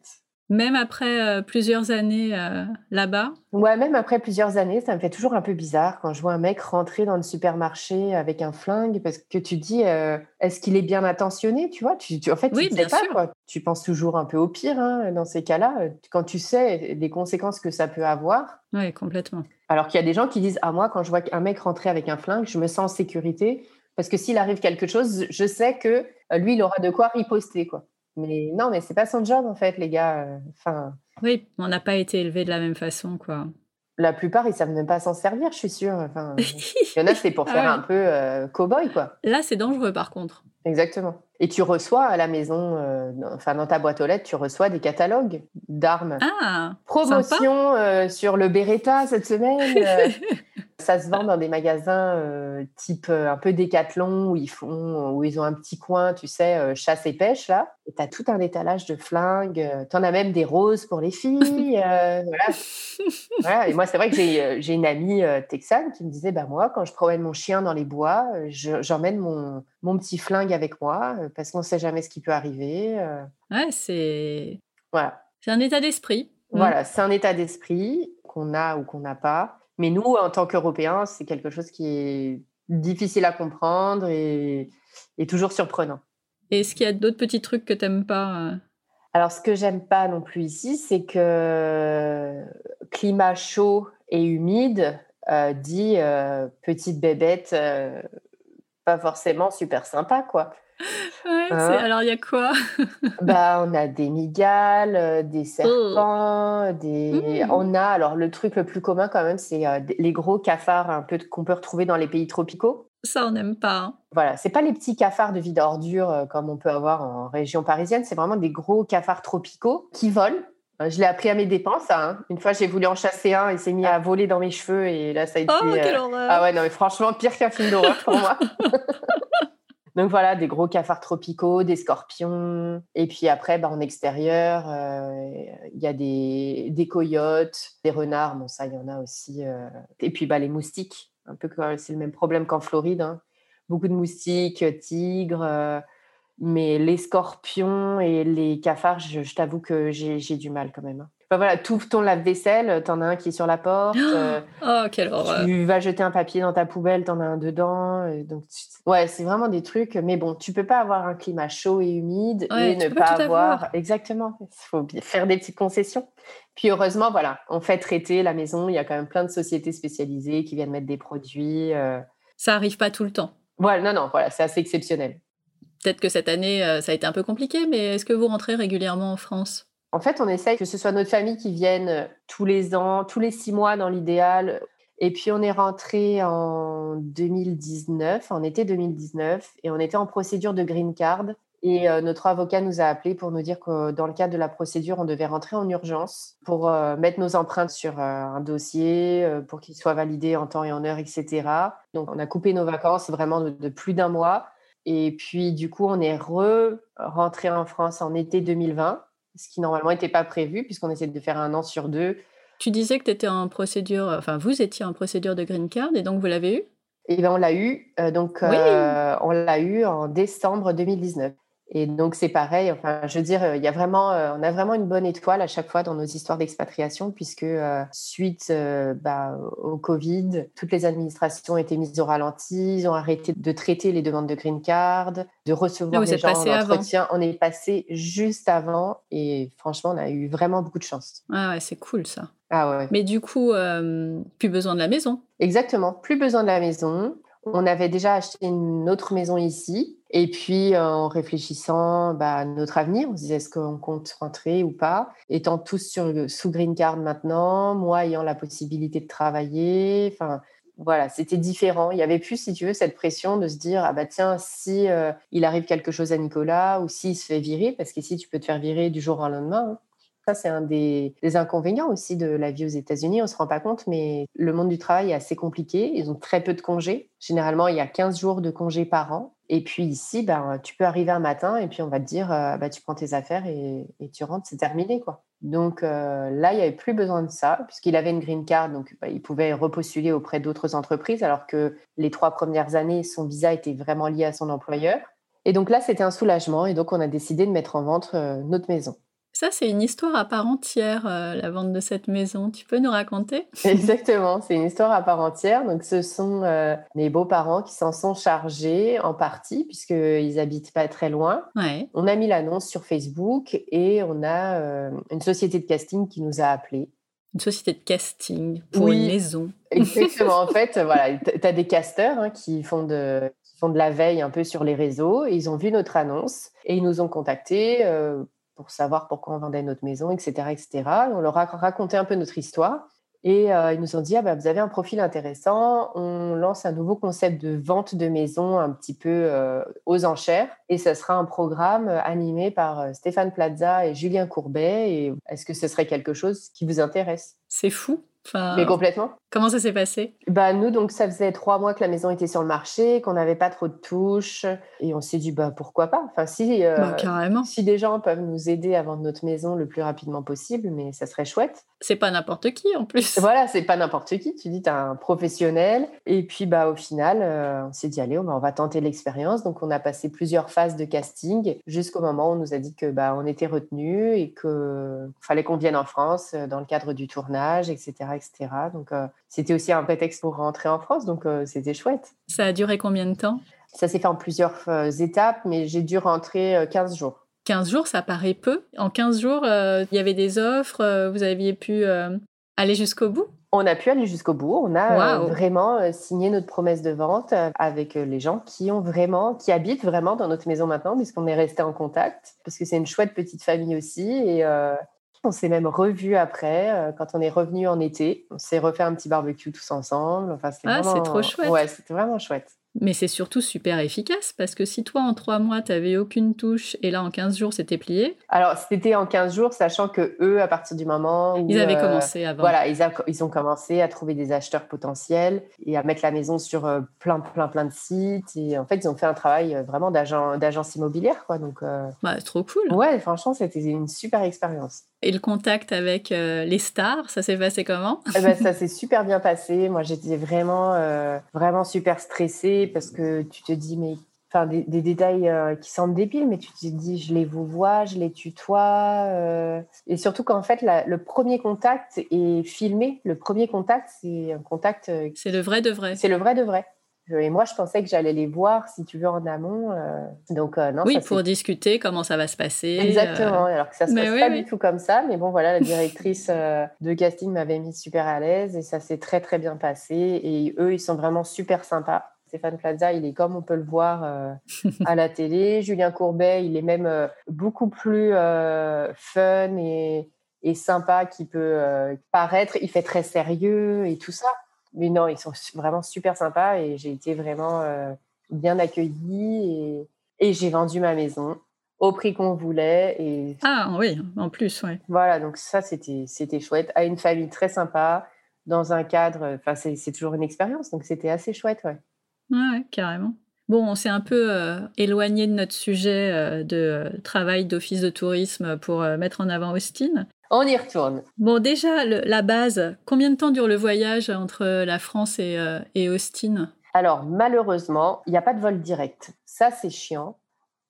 Même après euh, plusieurs années euh, là-bas? Ouais, même après plusieurs années, ça me fait toujours un peu bizarre quand je vois un mec rentrer dans le supermarché avec un flingue parce que tu dis, euh, est-ce qu'il est bien intentionné Tu vois, tu, en fait, tu ne sais pas. Quoi. Tu penses toujours un peu au pire hein, dans ces cas-là, quand tu sais les conséquences que ça peut avoir. Oui, complètement. Alors qu'il y a des gens qui disent, ah moi, quand je vois un mec rentrer avec un flingue, je me sens en sécurité parce que s'il arrive quelque chose, je sais que lui, il aura de quoi riposter. Quoi. Mais non, mais c'est pas son job en fait, les gars. Euh, enfin. oui, on n'a pas été élevé de la même façon, quoi. La plupart, ils savent même pas s'en servir, je suis sûre. Enfin, il y en a, c'est pour faire un peu euh, cow-boy, quoi. Là, c'est dangereux, par contre. Exactement. Et tu reçois à la maison, euh, enfin dans ta boîte aux lettres, tu reçois des catalogues d'armes. Ah, Promotion sur le Beretta cette semaine. Ça se vend dans des magasins euh, type euh, un peu décathlon où ils font, où ils ont un petit coin, tu sais, euh, chasse et pêche là. Et tu as tout un étalage de flingues. tu en as même des roses pour les filles. voilà. Et moi, c'est vrai que j'ai une amie texane qui me disait bah, Moi, quand je promène mon chien dans les bois, j'emmène mon, mon petit flingue avec moi parce qu'on ne sait jamais ce qui peut arriver. Ouais, c'est. Voilà. C'est un état d'esprit. Voilà, c'est un état d'esprit qu'on a ou qu'on n'a pas. Mais nous, en tant qu'Européens, c'est quelque chose qui est difficile à comprendre et, toujours surprenant. Est-ce qu'il y a d'autres petits trucs que tu n'aimes pas euh? Alors, ce que j'aime pas non plus ici, c'est que climat chaud et humide euh, dit euh, petite bébête, pas forcément super sympa, quoi. Ouais, hein? alors il y a quoi? Bah, On a des migales, euh, des oh. serpents, des... Mmh. on a, alors le truc le plus commun quand même, c'est euh, les gros cafards un peu qu'on peut retrouver dans les pays tropicaux. Ça, on n'aime pas. Hein. Voilà, c'est pas les petits cafards de vie d'ordure euh, comme on peut avoir en région parisienne, c'est vraiment des gros cafards tropicaux qui volent. Je l'ai appris à mes dépenses. Hein. Une fois, j'ai voulu en chasser un et s'est mis à voler dans mes cheveux et là, ça a été. Oh, quelle horreur Ah ouais, non, mais franchement, pire qu'un film d'horreur pour moi. Donc voilà, des gros cafards tropicaux, des scorpions. Et puis après, bah, en extérieur, euh, il y a des, coyotes, des renards. Bon, ça, il y en a aussi. Euh. Et puis bah, les moustiques. Un peu, c'est le même problème qu'en Floride. Hein. Beaucoup de moustiques, tigres. Euh. mais les scorpions et les cafards, je, t'avoue que j'ai du mal quand même. Bah voilà, tout ton lave-vaisselle, t'en as un qui est sur la porte. oh, oh quelle horreur. Tu vas jeter un papier dans ta poubelle, t'en as un dedans. Donc, ouais, c'est vraiment des trucs. Mais bon, tu peux pas avoir un climat chaud et humide et ne pas, avoir. Exactement. Il faut faire des petites concessions. Puis heureusement, voilà, on fait traiter la maison. Il y a quand même plein de sociétés spécialisées qui viennent mettre des produits. Ça arrive pas tout le temps. Voilà, non, non, voilà, c'est assez exceptionnel. Peut-être que cette année, ça a été un peu compliqué, mais est-ce que vous rentrez régulièrement en France? En fait, on essaye que ce soit notre famille qui vienne euh, tous les ans, tous les six mois dans l'idéal. Et puis, on est rentré en 2019, en été 2019, et on était en procédure de green card. Et euh, notre avocat nous a appelé pour nous dire que dans le cadre de la procédure, on devait rentrer en urgence pour euh, mettre nos empreintes sur un dossier, pour qu'il soit validé en temps et en heure, etc. Donc, on a coupé nos vacances vraiment de, plus d'un mois. Et puis, du coup, on est re-rentré en France en été 2020 ce qui normalement n'était pas prévu, puisqu'on essaie de faire un an sur deux. Tu disais que tu étais en procédure, enfin vous étiez en procédure de green card, et donc vous l'avez eu? Eh bien, on l'a eu, euh, donc euh, on l'a eu en décembre 2019. Et donc, c'est pareil. Enfin, je veux dire, euh, il y a vraiment, euh, on a vraiment une bonne étoile à chaque fois dans nos histoires d'expatriation, puisque euh, suite bah, au Covid, toutes les administrations ont été mises au ralenti. Ils ont arrêté de traiter les demandes de green card, de recevoir des gens en entretien. On est passé juste avant, et franchement, on a eu vraiment beaucoup de chance. Ah ouais, c'est cool ça. Ah ouais. Mais du coup, plus besoin de la maison. Exactement, plus besoin de la maison. On avait déjà acheté une autre maison ici. Et puis, euh, en réfléchissant bah, à notre avenir, on se disait est-ce qu'on compte rentrer ou pas? Étant tous sous green card maintenant, moi ayant la possibilité de travailler, enfin, voilà, c'était différent. Il y avait plus, si tu veux, cette pression de se dire ah bah tiens, si euh, il arrive quelque chose à Nicolas ou s'il se fait virer, parce qu'ici tu peux te faire virer du jour au lendemain. Hein. Ça, c'est un des, inconvénients aussi de la vie aux États-Unis. On ne se rend pas compte, mais le monde du travail est assez compliqué. Ils ont très peu de congés. Généralement, il y a 15 jours de congés par an. Et puis ici, ben, tu peux arriver un matin et puis on va te dire, bah, tu prends tes affaires et, tu rentres, c'est terminé. quoi. Donc là, il n'y avait plus besoin de ça, puisqu'il avait une green card, donc bah, il pouvait repostuler auprès d'autres entreprises, alors que les trois premières années, son visa était vraiment lié à son employeur. Et donc là, c'était un soulagement, et donc on a décidé de mettre en vente notre maison. Ça, c'est une histoire à part entière, euh, la vente de cette maison. Tu peux nous raconter? Exactement, c'est une histoire à part entière. Donc, ce sont euh, mes beaux-parents qui s'en sont chargés en partie, puisqu'ils habitent pas très loin. On a mis l'annonce sur Facebook et on a euh, une société de casting qui nous a appelés. Une société de casting pour une maison. Exactement. en fait, voilà, tu as des casteurs hein, qui font de font de la veille un peu sur les réseaux. Et ils ont vu notre annonce et ils nous ont contactés pour savoir pourquoi on vendait notre maison, etc. etc. On leur a raconté un peu notre histoire. Et euh, ils nous ont dit, ah bah, vous avez un profil intéressant, on lance un nouveau concept de vente de maison un petit peu euh, aux enchères. Et ce sera un programme euh, animé par Stéphane Plaza et Julien Courbet. Et est-ce que ce serait quelque chose qui vous intéresse? C'est fou. Mais complètement. Comment ça s'est passé? Bah nous donc ça faisait trois mois que la maison était sur le marché, qu'on n'avait pas trop de touches et on s'est dit bah pourquoi pas? Enfin si euh, bah, carrément. si des gens peuvent nous aider à vendre notre maison le plus rapidement possible, mais ça serait chouette. C'est pas n'importe qui en plus. Voilà, c'est pas n'importe qui. Tu dis tu as un professionnel et puis bah au final euh, on s'est dit allez on va tenter l'expérience. Donc on a passé plusieurs phases de casting jusqu'au moment où on nous a dit que bah on était retenu et que fallait qu'on vienne en France euh, dans le cadre du tournage, etc etc. Donc, euh, c'était aussi un prétexte pour rentrer en France, donc euh, c'était chouette. Ça a duré combien de temps? Ça s'est fait en plusieurs euh, étapes, mais j'ai dû rentrer 15 jours. 15 jours, ça paraît peu. En 15 jours, il y avait des offres, vous aviez pu aller jusqu'au bout? On a pu aller jusqu'au bout. On a vraiment signé notre promesse de vente avec les gens qui ont vraiment, qui habitent vraiment dans notre maison maintenant, puisqu'on est resté en contact, parce que c'est une chouette petite famille aussi. Et, on s'est même revu après, euh, quand on est revenu en été. On s'est refait un petit barbecue tous ensemble. Enfin, ah, c'est trop chouette. Ouais, c'était vraiment chouette. Mais c'est surtout super efficace parce que si toi en trois mois tu n'avais aucune touche et là en 15 jours c'était plié? Alors c'était en 15 jours, sachant que eux, à partir du moment où. Ils avaient euh, commencé avant. Voilà, ils, ils, ont commencé à trouver des acheteurs potentiels et à mettre la maison sur euh, plein, plein, plein de sites. Et en fait, ils ont fait un travail vraiment d'agence immobilière. Quoi, donc, bah, trop cool. Ouais, franchement, c'était une super expérience. Et le contact avec les stars, ça s'est passé comment? Eh ben, Ça s'est super bien passé. Moi, j'étais vraiment, vraiment super stressée parce que tu te dis, mais enfin des, détails euh, qui semblent débiles, mais tu te dis je les vous vois, je les tutoie. Euh, et surtout qu'en fait, le premier contact est filmé. Le premier contact, c'est un contact. Euh, c'est le vrai de vrai. C'est le vrai de vrai. Et moi, je pensais que j'allais les voir, si tu veux, en amont. Donc, non. Oui, pour discuter comment ça va se passer. Exactement. Alors que ça se passe pas du tout comme ça. Mais bon, voilà, la directrice de casting m'avait mis super à l'aise et ça s'est très, très bien passé. Et eux, ils sont vraiment super sympas. Stéphane Plaza, il est comme on peut le voir euh, à la télé. Julien Courbet, il est même euh, beaucoup plus euh, fun et, sympa qu'il peut paraître. Il fait très sérieux et tout ça. Mais non, ils sont vraiment super sympas et j'ai été vraiment bien accueillie et, j'ai vendu ma maison au prix qu'on voulait. Et... Ah oui, en plus, oui. Voilà, donc ça, c'était, c'était chouette. À une famille très sympa, dans un cadre, enfin, c'est, c'est toujours une expérience, donc c'était assez chouette, ouais. Ouais, carrément. Bon, on s'est un peu euh, éloigné de notre sujet euh, de euh, travail d'office de tourisme pour mettre en avant Austin. On y retourne. Bon, déjà, la base, combien de temps dure le voyage entre la France et, et Austin? Alors, malheureusement, il n'y a pas de vol direct. Ça, c'est chiant.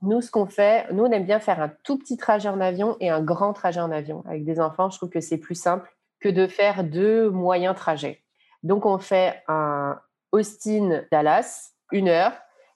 Nous, ce qu'on fait, nous, on aime bien faire un tout petit trajet en avion et un grand trajet en avion. Avec des enfants, je trouve que c'est plus simple que de faire deux moyens trajets. Donc, on fait un Austin-Dallas, une heure.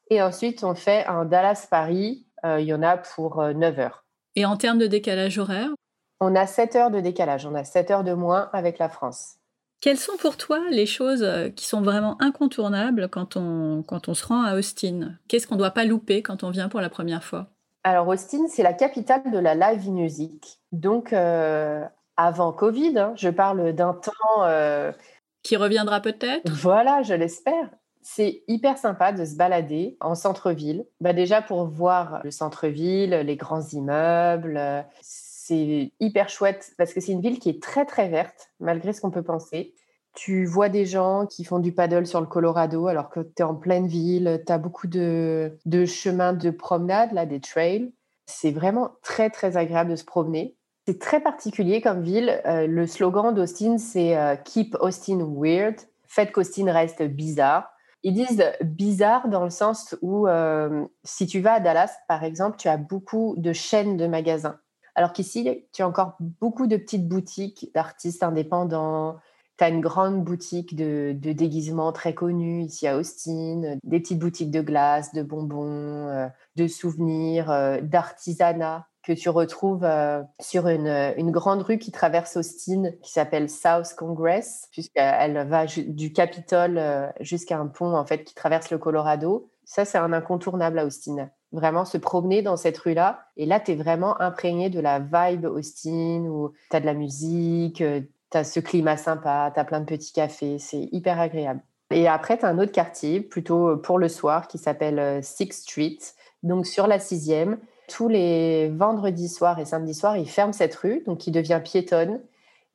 Et ensuite, on fait un Dallas-Paris. Euh, il y en a pour 9 euh, heures. Et en termes de décalage horaire? On a 7 heures de décalage. On a 7 heures de moins avec la France. Quelles sont pour toi les choses euh, qui sont vraiment incontournables quand on, quand on se rend à Austin? Qu'est-ce qu'on ne doit pas louper quand on vient pour la première fois? Alors, Austin, c'est la capitale de la live music. Donc, avant Covid, hein, je parle d'un temps qui reviendra peut-être? Voilà, je l'espère. C'est hyper sympa de se balader en centre-ville. Bah déjà pour voir le centre-ville, les grands immeubles, c'est hyper chouette parce que c'est une ville qui est très très verte malgré ce qu'on peut penser. Tu vois des gens qui font du paddle sur le Colorado alors que tu es en pleine ville, tu as beaucoup de, de chemins de promenade, là, des trails. C'est vraiment très très agréable de se promener. C'est très particulier comme ville. Euh, le slogan d'Austin, c'est euh, Keep Austin Weird. Faites qu'Austin reste bizarre. Ils disent bizarre dans le sens où euh, si tu vas à Dallas, par exemple, tu as beaucoup de chaînes de magasins. Alors qu'ici, tu as encore beaucoup de petites boutiques d'artistes indépendants. Tu as une grande boutique de, déguisements très connue ici à Austin, des petites boutiques de glace, de bonbons, de souvenirs, d'artisanat que tu retrouves euh, sur une, grande rue qui traverse Austin, qui s'appelle South Congress, puisqu'elle va du Capitole euh, jusqu'à un pont en fait qui traverse le Colorado. Ça, c'est un incontournable à Austin. Vraiment se promener dans cette rue-là. Et là, tu es vraiment imprégné de la vibe Austin, où tu as de la musique, euh, tu as ce climat sympa, tu as plein de petits cafés. C'est hyper agréable. Et après, tu as un autre quartier, plutôt pour le soir, qui s'appelle Sixth Street, donc sur la sixième tous les vendredis soirs et samedis soirs, il ferme cette rue, donc il devient piétonne.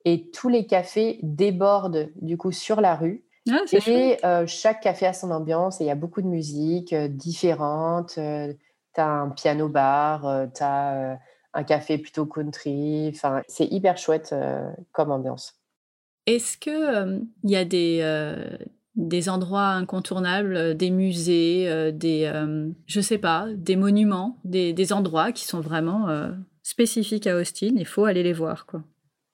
Et tous les cafés débordent du coup sur la rue. Ah, et euh, chaque café a son ambiance et il y a beaucoup de musique euh, différente. Euh, tu as un piano bar, tu as un café plutôt country. Enfin, c'est hyper chouette comme ambiance. Est-ce qu'il y a des, des endroits incontournables, euh, des musées, euh, des, euh, je sais pas, des monuments, des, endroits qui sont vraiment spécifiques à Austin. Il faut aller les voir, quoi?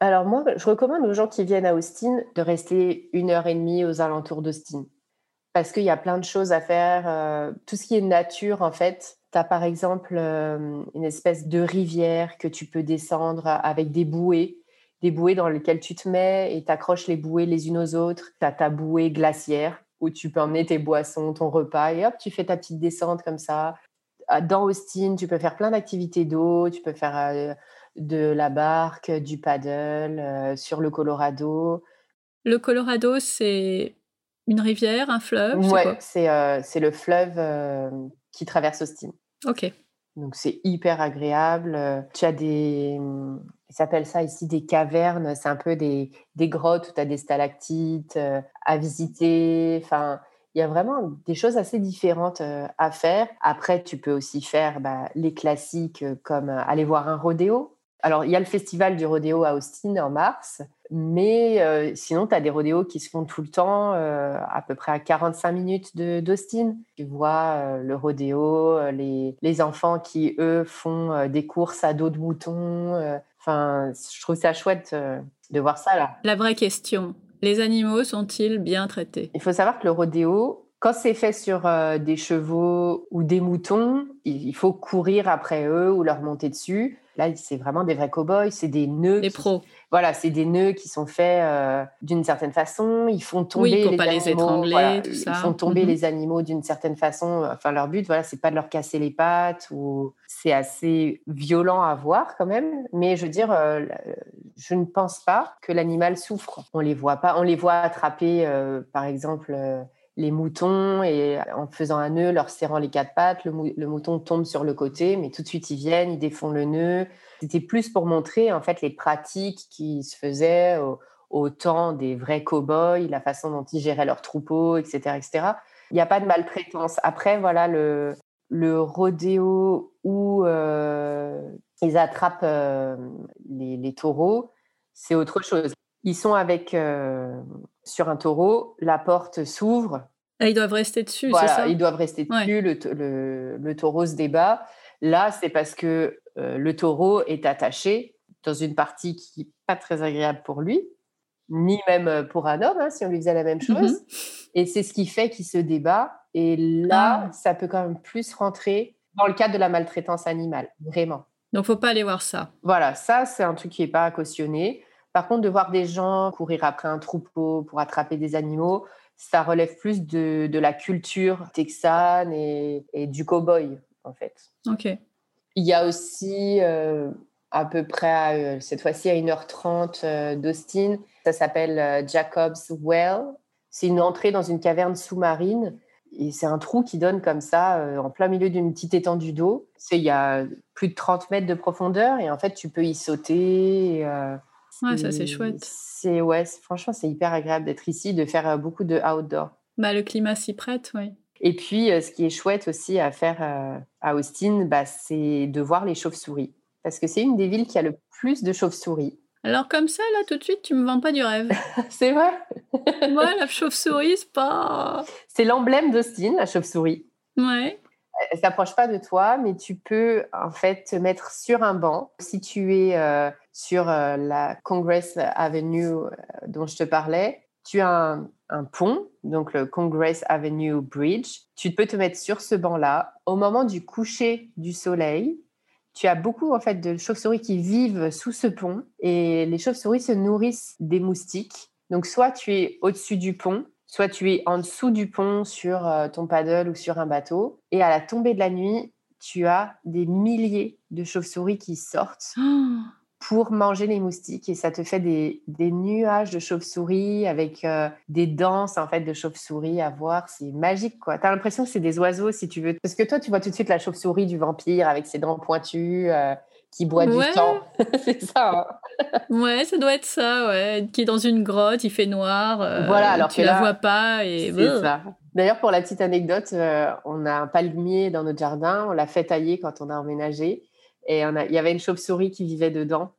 Alors moi, je recommande aux gens qui viennent à Austin de rester une heure et demie aux alentours d'Austin. Parce qu'il y a plein de choses à faire. tout ce qui est nature, en fait. Tu as par exemple une espèce de rivière que tu peux descendre avec des bouées des bouées dans lesquelles tu te mets et t'accroches les bouées les unes aux autres. Tu as ta bouée glaciaire où tu peux emmener tes boissons, ton repas et hop, tu fais ta petite descente comme ça. Ah, dans Austin, tu peux faire plein d'activités d'eau, tu peux faire euh, de la barque, du paddle euh, sur le Colorado. Le Colorado, c'est une rivière, un fleuve Oui, c'est euh, le fleuve qui traverse Austin. Ok. Donc c'est hyper agréable. Tu as des, ils s'appellent ça ici des cavernes. C'est un peu des, des grottes où tu as des stalactites euh, à visiter. Enfin, il y a vraiment des choses assez différentes euh, à faire. Après, tu peux aussi faire bah, les classiques euh, comme aller voir un rodéo. Alors, il y a le festival du rodéo à Austin en mars. Mais euh, sinon, tu as des rodéos qui se font tout le temps, euh, à peu près à 45 minutes d'Austin. Tu vois euh, le rodéo, les, les, enfants qui, eux, font des courses à dos de mouton. Enfin, je trouve ça chouette de voir ça là. La vraie question, les animaux sont-ils bien traités? Il faut savoir que le rodéo, quand c'est fait sur des chevaux ou des moutons, il faut courir après eux ou leur monter dessus. Là, c'est vraiment des vrais cow-boys, c'est des nœuds. Des pros. Voilà, c'est des nœuds qui sont faits euh, d'une certaine façon. Ils font tomber oui, les pas animaux. les étrangler, tout ça. Ils font tomber Mhm. les animaux d'une certaine façon. Enfin, leur but, voilà, c'est pas de leur casser les pattes ou c'est assez violent à voir quand même. Mais je veux dire, euh, je ne pense pas que l'animal souffre. On les voit pas. On les voit attraper, euh, par exemple. Les moutons et en faisant un nœud, leur serrant les quatre pattes, le, mou- le mouton tombe sur le côté, mais tout de suite ils viennent, ils défont le nœud. C'était plus pour montrer en fait les pratiques qui se faisaient au, temps des vrais cow-boys, la façon dont ils géraient leurs troupeaux, etc., etc. Il n'y a pas de maltraitance. Après, voilà le, le rodéo où euh, ils attrapent euh, les, les taureaux, c'est autre chose. Ils sont avec euh, sur un taureau, la porte s'ouvre, Et ils doivent rester dessus, c'est ça? ils doivent rester dessus, le, le- le taureau se débat. Là, c'est parce que euh, le taureau est attaché dans une partie qui n'est pas très agréable pour lui, ni même euh, pour un homme, hein, si on lui faisait la même chose. Mhm. Et c'est ce qui fait qu'il se débat. Et là, Ah. ça peut quand même plus rentrer dans le cadre de la maltraitance animale, vraiment. Donc, faut pas aller voir ça. Voilà, ça, c'est un truc qui n'est pas à cautionner. Par contre, de voir des gens courir après un troupeau pour attraper des animaux, ça relève plus de, de la culture texane et, et du cow-boy, en fait. Ok. Il y a aussi euh, à peu près, à, euh, cette fois-ci, à 1h30 euh, d'Austin, ça s'appelle Jacob's Well. C'est une entrée dans une caverne sous-marine. Et c'est un trou qui donne comme ça, en plein milieu d'une petite étendue d'eau. Il y a plus de 30 mètres de profondeur et en fait, tu peux y sauter. et, Ouais, ça, c'est chouette. C'est, ouais, franchement, c'est hyper agréable d'être ici, de faire euh, beaucoup de outdoor. Bah, le climat s'y prête, oui. Et puis, euh, ce qui est chouette aussi à faire euh, à Austin, bah, c'est de voir les chauves-souris. Parce que c'est une des villes qui a le plus de chauves-souris. Alors, comme ça, là, tout de suite, tu me vends pas du rêve. c'est vrai? Moi, la chauve-souris, c'est pas. C'est l'emblème d'Austin, la chauve-souris. Ouais. Elle s'approche pas de toi, mais tu peux en fait te mettre sur un banc. Si tu es euh, sur euh, la Congress Avenue euh, dont je te parlais, tu as un, pont, donc le Congress Avenue Bridge. Tu peux te mettre sur ce banc-là. Au moment du coucher du soleil, tu as beaucoup en fait de chauves-souris qui vivent sous ce pont et les chauves-souris se nourrissent des moustiques. Donc soit tu es au-dessus du pont, soit tu es en dessous du pont sur euh, ton paddle ou sur un bateau et à la tombée de la nuit, tu as des milliers de chauves-souris qui sortent Oh, pour manger les moustiques et ça te fait des, des nuages de chauves-souris avec euh, des danses en fait de chauves-souris à voir. C'est magique quoi. T'as l'impression que c'est des oiseaux si tu veux. Parce que toi tu vois tout de suite la chauve-souris du vampire avec ses dents pointues euh, qui boit Ouais. du sang. c'est ça. hein. Ouais, ça doit être ça, ouais. Qui est dans une grotte, il fait noir. euh, Voilà, alors tu que la là, vois pas et. C'est ça. D'ailleurs, pour la petite anecdote, on a un palmier dans notre jardin. On l'a fait tailler quand on a emménagé. Et on a- il y avait une chauve-souris qui vivait dedans.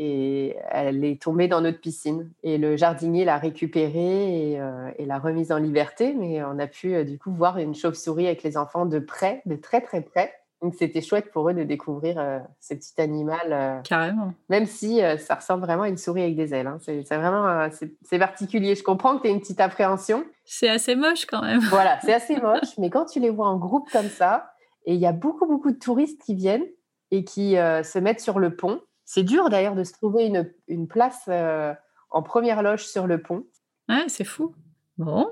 Et elle est tombée dans notre piscine. Et le jardinier l'a récupérée et, euh, et l'a remise en liberté. Mais on a pu euh, du coup voir une chauve-souris avec les enfants de près, de très très près. Donc c'était chouette pour eux de découvrir euh, ce petit animal, Carrément. même si ça ressemble vraiment à une souris avec des ailes. hein. C'est vraiment c'est- c'est particulier. Je comprends que tu as une petite appréhension. C'est assez moche quand même. Voilà, c'est assez moche, mais quand tu les vois en groupe comme ça, et il y a beaucoup, beaucoup de touristes qui viennent et qui euh, se mettent sur le pont. C'est dur d'ailleurs de se trouver une, une place euh, en première loge sur le pont. Ouais, c'est fou. Bon.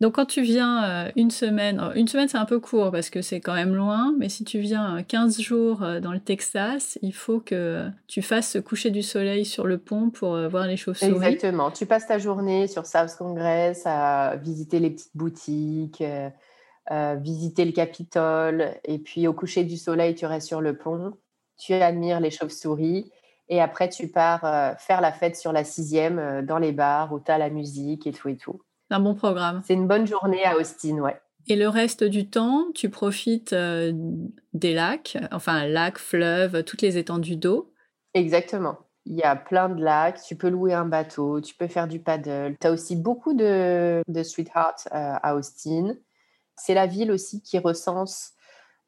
Donc quand tu viens euh, une semaine, une semaine c'est un peu court parce que c'est quand même loin, mais si tu viens euh, 15 jours dans le Texas, il faut que tu fasses ce coucher du soleil sur le pont pour voir les chauves-souris. Exactement. Tu passes ta journée sur South Congress à visiter les petites boutiques, euh, visiter le Capitole, et puis au coucher du soleil, tu restes sur le pont, tu admires les chauves-souris, et après tu pars euh, faire la fête sur la sixième euh, dans les bars où tu as la musique et tout et tout. C'est un bon programme. C'est une bonne journée à Austin, ouais. Et le reste du temps, tu profites des lacs, enfin lacs, fleuves, toutes les étendues d'eau? Exactement. Il y a plein de lacs, tu peux louer un bateau, tu peux faire du paddle. Tu as aussi beaucoup de, de euh, à Austin. C'est la ville aussi qui recense,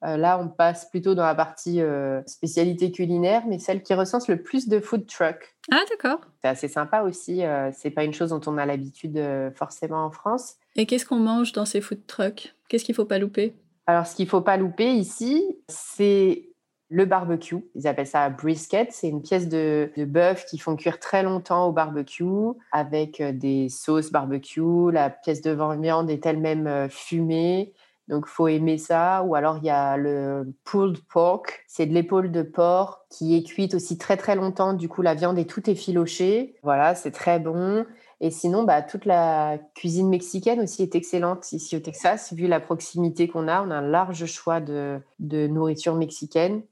euh, là on passe plutôt dans la partie euh, spécialité culinaire, mais celle qui recense le plus de food trucks. Ah d'accord. C'est assez sympa aussi, c'est pas une chose dont on a l'habitude forcément en France. Et qu'est-ce qu'on mange dans ces food trucks? Qu'est-ce qu'il faut pas louper? Alors ce qu'il faut pas louper ici, c'est le barbecue. Ils appellent ça brisket. C'est une pièce de, bœuf qui font cuire très longtemps au barbecue avec euh, des sauces barbecue. La pièce de viande est elle-même euh, fumée. Donc, faut aimer ça. Ou alors, il y a le pulled pork. C'est de l'épaule de porc qui est cuite aussi très, très longtemps. Du coup, la viande est tout effilochée. Voilà, c'est très bon. Et sinon, bah, toute la cuisine mexicaine aussi est excellente ici au Texas. Vu la proximité qu'on a, on a un large choix de nourriture mexicaine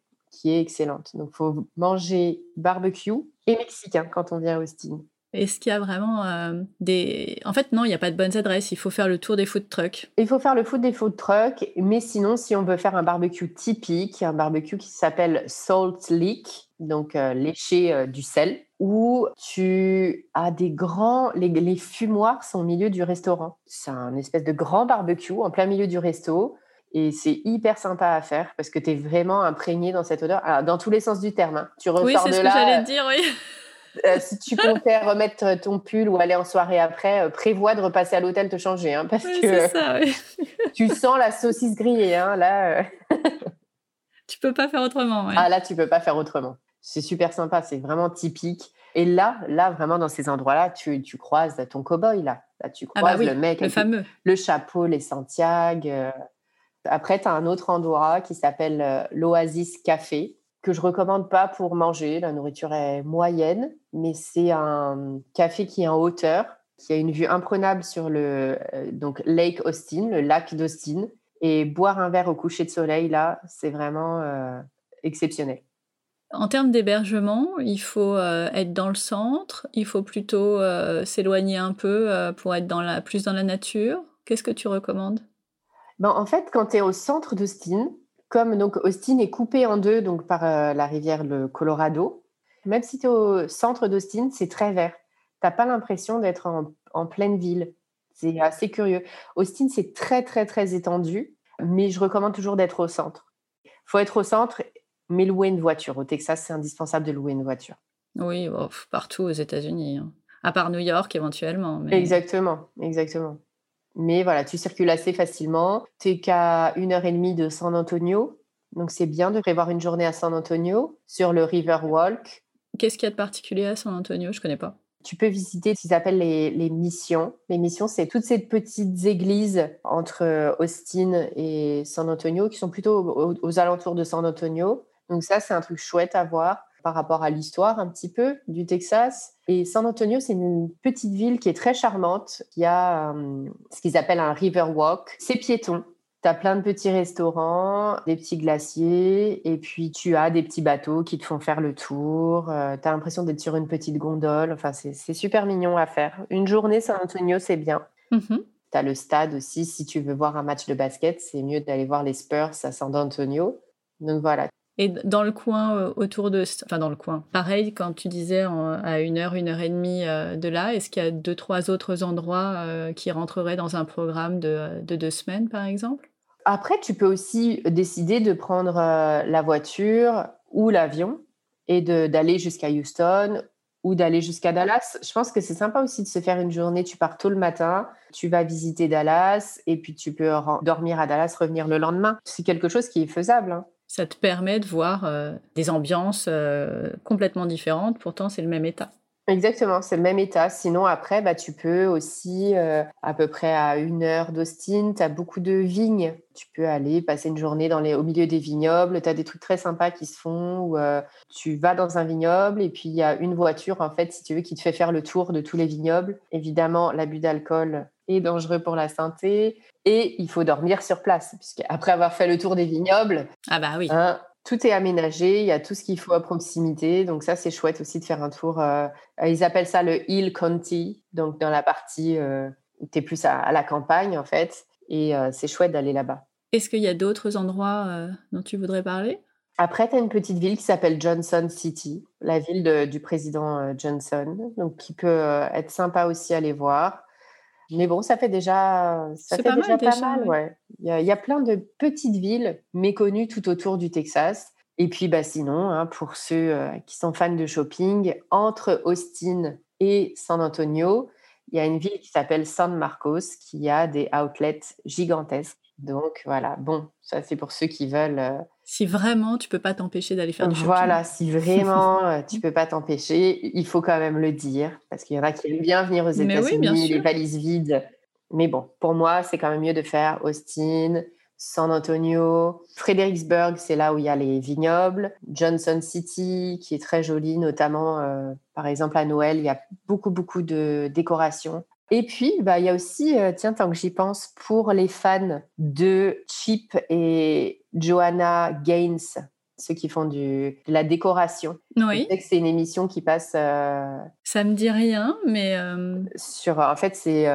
qui est excellente. Donc, il faut manger barbecue et mexicain quand on vient à Austin. Est-ce qu'il y a vraiment euh, des... En fait, non, il n'y a pas de bonnes adresses. Il faut faire le tour des food trucks. Il faut faire le tour des food trucks. Mais sinon, si on veut faire un barbecue typique, un barbecue qui s'appelle Salt Lick, donc euh, léché euh, du sel, où tu as des grands... Les, les fumoirs sont au milieu du restaurant. C'est un espèce de grand barbecue en plein milieu du resto. Et c'est hyper sympa à faire parce que tu es vraiment imprégné dans cette odeur. Alors, dans tous les sens du terme. Hein. Tu ressors oui, c'est ce que j'allais te dire, oui. Euh, si tu comptais remettre ton pull ou aller en soirée après, euh, prévois de repasser à l'hôtel te changer. Hein, parce que ça, oui. tu sens la saucisse grillée. Hein, là, euh. tu peux pas faire autrement. Ah, là, tu peux pas faire autrement. C'est super sympa. C'est vraiment typique. Et là, là, vraiment, dans ces endroits-là, tu, tu croises ton cow-boy. Là. là, tu ah bah croises le mec. Le fameux. Le chapeau, les Santiago. Après, tu as un autre endroit qui s'appelle euh, l'Oasis Café, que je recommande pas pour manger. La nourriture est moyenne, mais c'est un café qui est en hauteur, qui a une vue imprenable sur le euh, donc Lake Austin, le lac d'Austin. Et boire un verre au coucher de soleil, là, c'est vraiment euh, exceptionnel. En termes d'hébergement, il faut être dans le centre, il faut plutôt s'éloigner un peu pour être plus dans la nature. Qu'est-ce que tu recommandes? Ben, en fait, quand tu es au centre d'Austin, comme donc Austin est coupé en deux donc par euh, la rivière le Colorado, même si tu es au centre d'Austin, c'est très vert. Tu n'as pas l'impression d'être en, pleine ville. C'est assez curieux. Austin, c'est très, très, très étendu, mais je recommande toujours d'être au centre. Il faut être au centre, mais louer une voiture. Au Texas, c'est indispensable de louer une voiture. Oui, partout aux États-Unis. Hein. À part New York, éventuellement. Exactement, exactement. Mais voilà, tu circules assez facilement. Tu es qu'à une heure et demie de San Antonio. Donc, c'est bien de prévoir une journée à San Antonio sur le River Walk. Qu'est-ce qu'il y a de particulier à San Antonio? Je ne connais pas. Tu peux visiter ce qu'ils appellent les, les, missions. Les missions, c'est toutes ces petites églises entre Austin et San Antonio qui sont plutôt aux alentours de San Antonio. Donc ça, c'est un truc chouette à voir par rapport à l'histoire un petit peu du Texas. Et San Antonio, c'est une petite ville qui est très charmante, qui a euh, ce qu'ils appellent un river walk. C'est piéton. Tu as plein de petits restaurants, des petits glaciers, et puis tu as des petits bateaux qui te font faire le tour. Euh, tu as l'impression d'être sur une petite gondole. Enfin, c'est super mignon à faire. Une journée San Antonio, c'est bien. Mm-hmm. Tu as le stade aussi. Si tu veux voir un match de basket, c'est mieux d'aller voir les Spurs à San Antonio. Donc voilà, et dans le coin euh, autour de, enfin dans le coin, pareil quand tu disais à une heure, une heure et demie euh, de là, est-ce qu'il y a deux trois autres endroits euh, qui rentreraient dans un programme de, de, deux semaines par exemple? Après, tu peux aussi décider de prendre la voiture ou l'avion et d'aller jusqu'à Houston ou d'aller jusqu'à Dallas. Je pense que c'est sympa aussi de se faire une journée. Tu pars tôt le matin, tu vas visiter Dallas et puis tu peux dormir à Dallas, revenir le lendemain. C'est quelque chose qui est faisable. Hein ça te permet de voir euh, des ambiances euh, complètement différentes, pourtant c'est le même état. Exactement, c'est le même état. Sinon, après, bah, tu peux aussi, euh, à peu près à une heure d'Austin, tu as beaucoup de vignes. Tu peux aller passer une journée dans les, au milieu des vignobles. Tu as des trucs très sympas qui se font où tu vas dans un vignoble et puis il y a une voiture, en fait, si tu veux, qui te fait faire le tour de tous les vignobles. Évidemment, l'abus d'alcool est dangereux pour la santé et il faut dormir sur place, puisqu'après avoir fait le tour des vignobles, ah bah oui. Hein, tout est aménagé, il y a tout ce qu'il faut à proximité. Donc ça, c'est chouette aussi de faire un tour. Euh, ils appellent ça le Hill County, donc dans la partie euh, où tu es plus à, la campagne en fait. Et euh, c'est chouette d'aller là-bas. Est-ce qu'il y a d'autres endroits dont tu voudrais parler? Après, tu as une petite ville qui s'appelle Johnson City, la ville du président Johnson, donc qui peut être sympa aussi à aller voir. Mais bon, ça fait déjà, ça fait pas déjà mal, pas mal. Ouais. Il, y a, plein de petites villes méconnues tout autour du Texas. Et puis, bah, sinon, hein, pour ceux euh, qui sont fans de shopping, entre Austin et San Antonio, il y a une ville qui s'appelle San Marcos qui a des outlets gigantesques. Donc voilà, bon, ça c'est pour ceux qui veulent. Euh, si vraiment tu peux pas t'empêcher d'aller faire du shopping. Voilà, si vraiment euh, tu peux pas t'empêcher, il faut quand même le dire parce qu'il y en a qui aiment bien venir aux États-Unis, les valises vides. Mais bon, pour moi, c'est quand même mieux de faire Austin, San Antonio, Fredericksburg, c'est là où il y a les vignobles, Johnson City, qui est très joli, notamment euh, par exemple à Noël, il y a beaucoup beaucoup de décorations. Et puis, bah, il y a aussi, euh, tiens, tant que j'y pense, pour les fans de Chip et Joanna Gaines, ceux qui font du, de la décoration. Oui. C'est une émission qui passe. Euh, Ça me dit rien, mais. Sur, en fait, c'est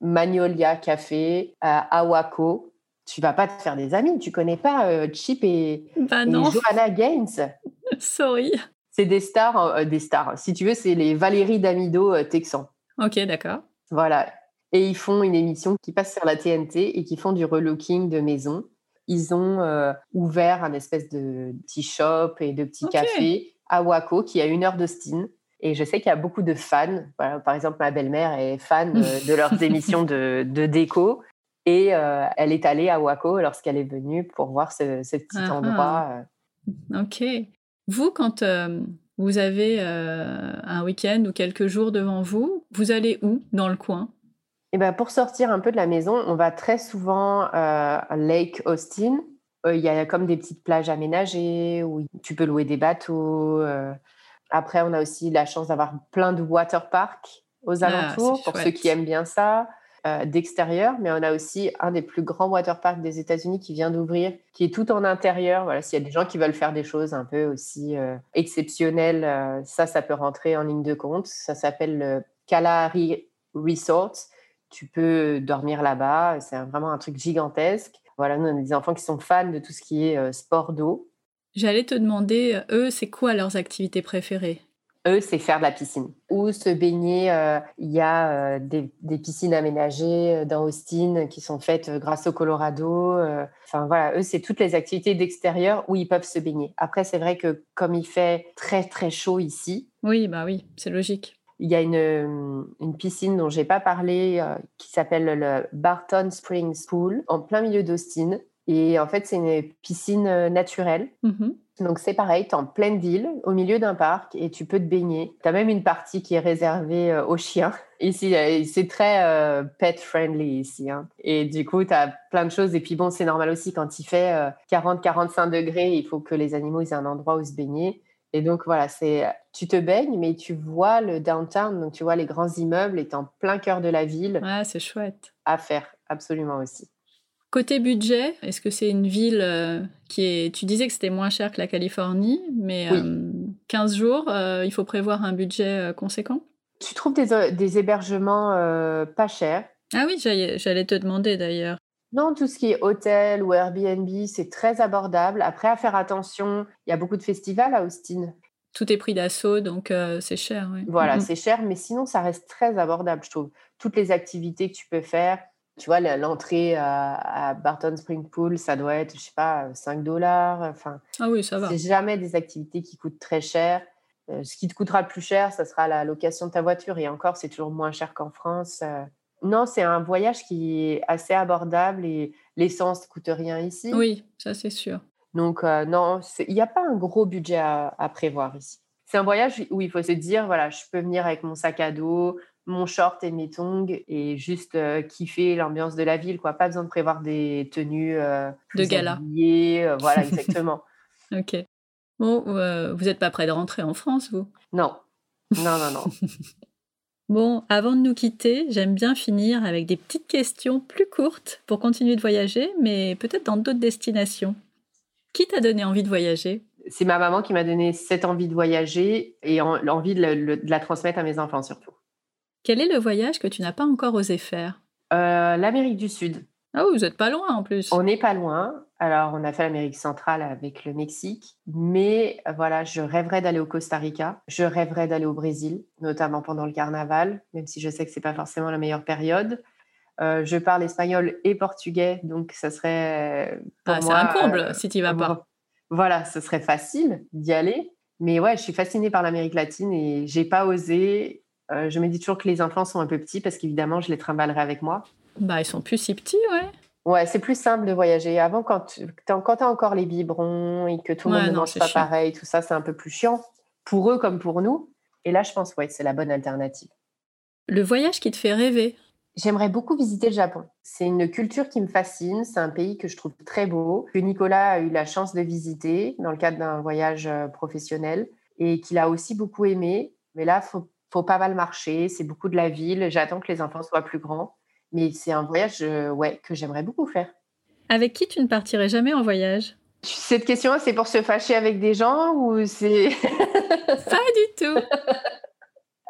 Magnolia Café à Awako tu vas pas te faire des amis. Tu connais pas euh, Chip et, bah Joanna Gaines. Sorry. C'est des stars, euh, des stars. Si tu veux, c'est les Valérie Damido euh, texans. Ok, d'accord. Voilà. Et ils font une émission qui passe sur la TNT et qui font du relooking de maison. Ils ont ouvert un espèce de petit shop et de petit café à Waco qui est à une heure d'Austin. Et je sais qu'il y a beaucoup de fans. par exemple, ma belle-mère est fan de leurs émissions de, de déco. Et euh, elle est allée à Waco lorsqu'elle est venue pour voir ce, petit ah, endroit. Euh. Ok. Vous, quand euh, vous avez un week-end ou quelques jours devant vous, vous allez où dans le coin? Eh ben, Pour sortir un peu de la maison, on va très souvent à Lake Austin. Il y a comme des petites plages aménagées où tu peux louer des bateaux. Après, on a aussi la chance d'avoir plein de water parks aux ah, alentours pour ceux qui aiment bien ça. Euh, d'extérieur, mais on a aussi un des plus grands waterparks des États-Unis qui vient d'ouvrir, qui est tout en intérieur. Voilà, s'il y a des gens qui veulent faire des choses un peu aussi euh, exceptionnelles, euh, ça, ça peut rentrer en ligne de compte. Ça s'appelle le Kalahari Resort. Tu peux dormir là-bas. C'est vraiment un truc gigantesque. Voilà, nous, on a des enfants qui sont fans de tout ce qui est sport d'eau. J'allais te demander, eux, c'est quoi leurs activités préférées? Eux, c'est faire de la piscine ou se baigner. Euh, il y a euh, des, piscines aménagées euh, dans Austin qui sont faites grâce au Colorado. Enfin voilà, eux, c'est toutes les activités d'extérieur où ils peuvent se baigner. Après, c'est vrai que comme il fait très très chaud ici. Oui, bah oui, c'est logique. Il y a une, une piscine dont j'ai pas parlé qui s'appelle le Barton Springs Pool en plein milieu d'Austin. Et en fait, c'est une piscine naturelle. Mm-hmm. Donc c'est pareil, tu es en pleine ville, au milieu d'un parc, et tu peux te baigner. Tu as même une partie qui est réservée euh, aux chiens. Ici, euh, c'est très euh, pet friendly ici. Hein. Et du coup, tu as plein de choses. Et puis bon, c'est normal aussi quand il fait 40-45 degrés, il faut que les animaux aient un endroit où se baigner. Et donc voilà, c'est tu te baignes, mais tu vois le downtown, donc tu vois les grands immeubles, et en plein cœur de la ville. Ouais, c'est chouette. À faire, absolument aussi. Côté budget, est-ce que c'est une ville euh, qui est... Tu disais que c'était moins cher que la Californie, mais 15 euh, jours, euh, il faut prévoir un budget conséquent? Tu trouves des, hébergements pas chers? Ah oui, j'allais te demander d'ailleurs. Non, tout ce qui est hôtel ou Airbnb, c'est très abordable. Après, à faire attention, il y a beaucoup de festivals à Austin. Tout est pris d'assaut, donc c'est cher. Voilà, c'est cher, mais sinon, ça reste très abordable, je trouve. Toutes les activités que tu peux faire, tu vois, l'entrée à, Barton Spring Pool, ça doit être, je sais pas, 5 dollars. Enfin, ah oui, ça va. C'est jamais des activités qui coûtent très cher. Euh, ce qui te coûtera le plus cher, ça sera la location de ta voiture. Et encore, c'est toujours moins cher qu'en France. Euh. Non, c'est un voyage qui est assez abordable et l'essence ne coûte rien ici. Oui, ça c'est sûr. Donc, euh, non, il n'y a pas un gros budget à, à prévoir ici. C'est un voyage où il faut se dire, voilà, je peux venir avec mon sac à dos, mon short et mes tongs et juste euh, kiffer l'ambiance de la ville quoi. Pas besoin de prévoir des tenues euh, de gala. euh, voilà exactement. Ok. Bon vous n'êtes pas prêt de rentrer en France vous? Non. Non non non. Bon avant de nous quitter j'aime bien finir avec des petites questions plus courtes pour continuer de voyager mais peut-être dans d'autres destinations. Qui t'a donné envie de voyager? C'est ma maman qui m'a donné cette envie de voyager et l'envie de la transmettre à mes enfants surtout quel est le voyage que tu n'as pas encore osé faire? Euh, L'Amérique du Sud. Ah oui, vous n'êtes pas loin en plus. On n'est pas loin. Alors, on a fait l'Amérique centrale avec le Mexique, mais voilà, je rêverais d'aller au Costa Rica, je rêverais d'aller au Brésil, notamment pendant le carnaval, même si je sais que c'est pas forcément la meilleure période. Euh, je parle espagnol et portugais, donc ça serait pour ah, C'est un comble euh, si tu vas pas. Voilà, ce serait facile d'y aller. Mais ouais, je suis fascinée par l'Amérique latine et j'ai pas osé. Euh, je me dis toujours que les enfants sont un peu petits parce qu'évidemment, je les trimballerai avec moi. Bah, ils sont plus si petits, ouais. Ouais, c'est plus simple de voyager. Avant, quand tu as encore les biberons et que tout le monde ne mange pas pareil, tout ça, c'est un peu plus chiant pour eux comme pour nous. Et là, je pense, ouais, c'est la bonne alternative. Le voyage qui te fait rêver J'aimerais beaucoup visiter le Japon. C'est une culture qui me fascine. C'est un pays que je trouve très beau, que Nicolas a eu la chance de visiter dans le cadre d'un voyage euh, professionnel et qu'il a aussi beaucoup aimé. Mais là, faut, faut pas mal marcher. C'est beaucoup de la ville. J'attends que les enfants soient plus grands. Mais c'est un voyage euh, ouais, que j'aimerais beaucoup faire. Avec qui tu ne partirais jamais en voyage? Cette question, c'est pour se fâcher avec des gens ou c'est... pas du tout. Euh,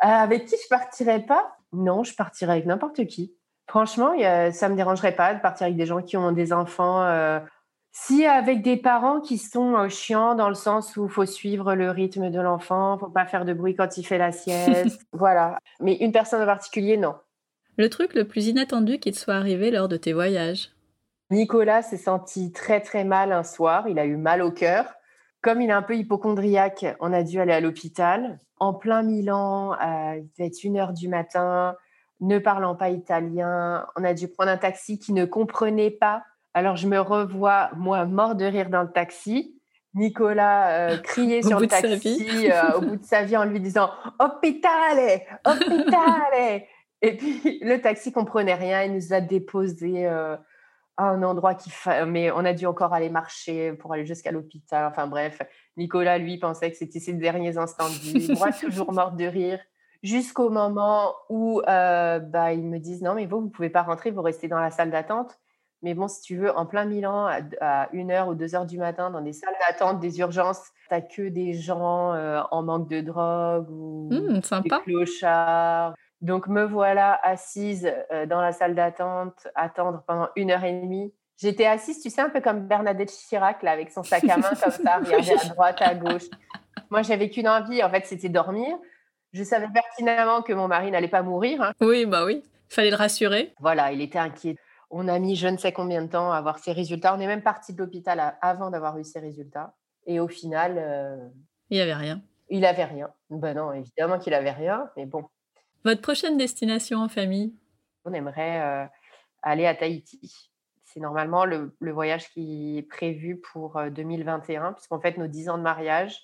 avec qui je partirais pas? Non, je partirais avec n'importe qui. Franchement, ça me dérangerait pas de partir avec des gens qui ont des enfants. Euh, si avec des parents qui sont euh, chiants dans le sens où il faut suivre le rythme de l'enfant, faut pas faire de bruit quand il fait la sieste, voilà. Mais une personne en particulier, non. Le truc le plus inattendu qui te soit arrivé lors de tes voyages? Nicolas s'est senti très très mal un soir, il a eu mal au cœur. Comme il est un peu hypochondriaque, on a dû aller à l'hôpital en plein Milan, euh, il devait être une heure du matin, ne parlant pas italien. On a dû prendre un taxi qui ne comprenait pas. Alors je me revois, moi, mort de rire dans le taxi. Nicolas euh, criait sur le taxi euh, au bout de sa vie en lui disant Hôpital, hôpital Et puis le taxi comprenait rien, il nous a déposés un endroit qui. Mais on a dû encore aller marcher pour aller jusqu'à l'hôpital. Enfin bref, Nicolas, lui, pensait que c'était ses derniers instants de vie. Moi, toujours morte de rire. Jusqu'au moment où euh, bah, ils me disent Non, mais vous, vous ne pouvez pas rentrer, vous restez dans la salle d'attente. Mais bon, si tu veux, en plein Milan, à 1h ou 2h du matin, dans des salles d'attente, des urgences, tu n'as que des gens euh, en manque de drogue ou mmh, des clochards. Donc, me voilà assise euh, dans la salle d'attente, attendre pendant une heure et demie. J'étais assise, tu sais, un peu comme Bernadette Chirac, là, avec son sac à main, comme ça, regarder à droite, à gauche. Moi, j'avais qu'une envie, en fait, c'était dormir. Je savais pertinemment que mon mari n'allait pas mourir. Hein. Oui, bah oui. Il fallait le rassurer. Voilà, il était inquiet. On a mis je ne sais combien de temps à avoir ses résultats. On est même parti de l'hôpital avant d'avoir eu ses résultats. Et au final. Euh, il n'y avait rien. Il n'avait rien. Ben non, évidemment qu'il n'avait rien, mais bon. Votre prochaine destination en famille? On aimerait euh, aller à Tahiti. C'est normalement le, voyage qui est prévu pour 2021, euh, puisqu'en fait, nos 10 ans de mariage,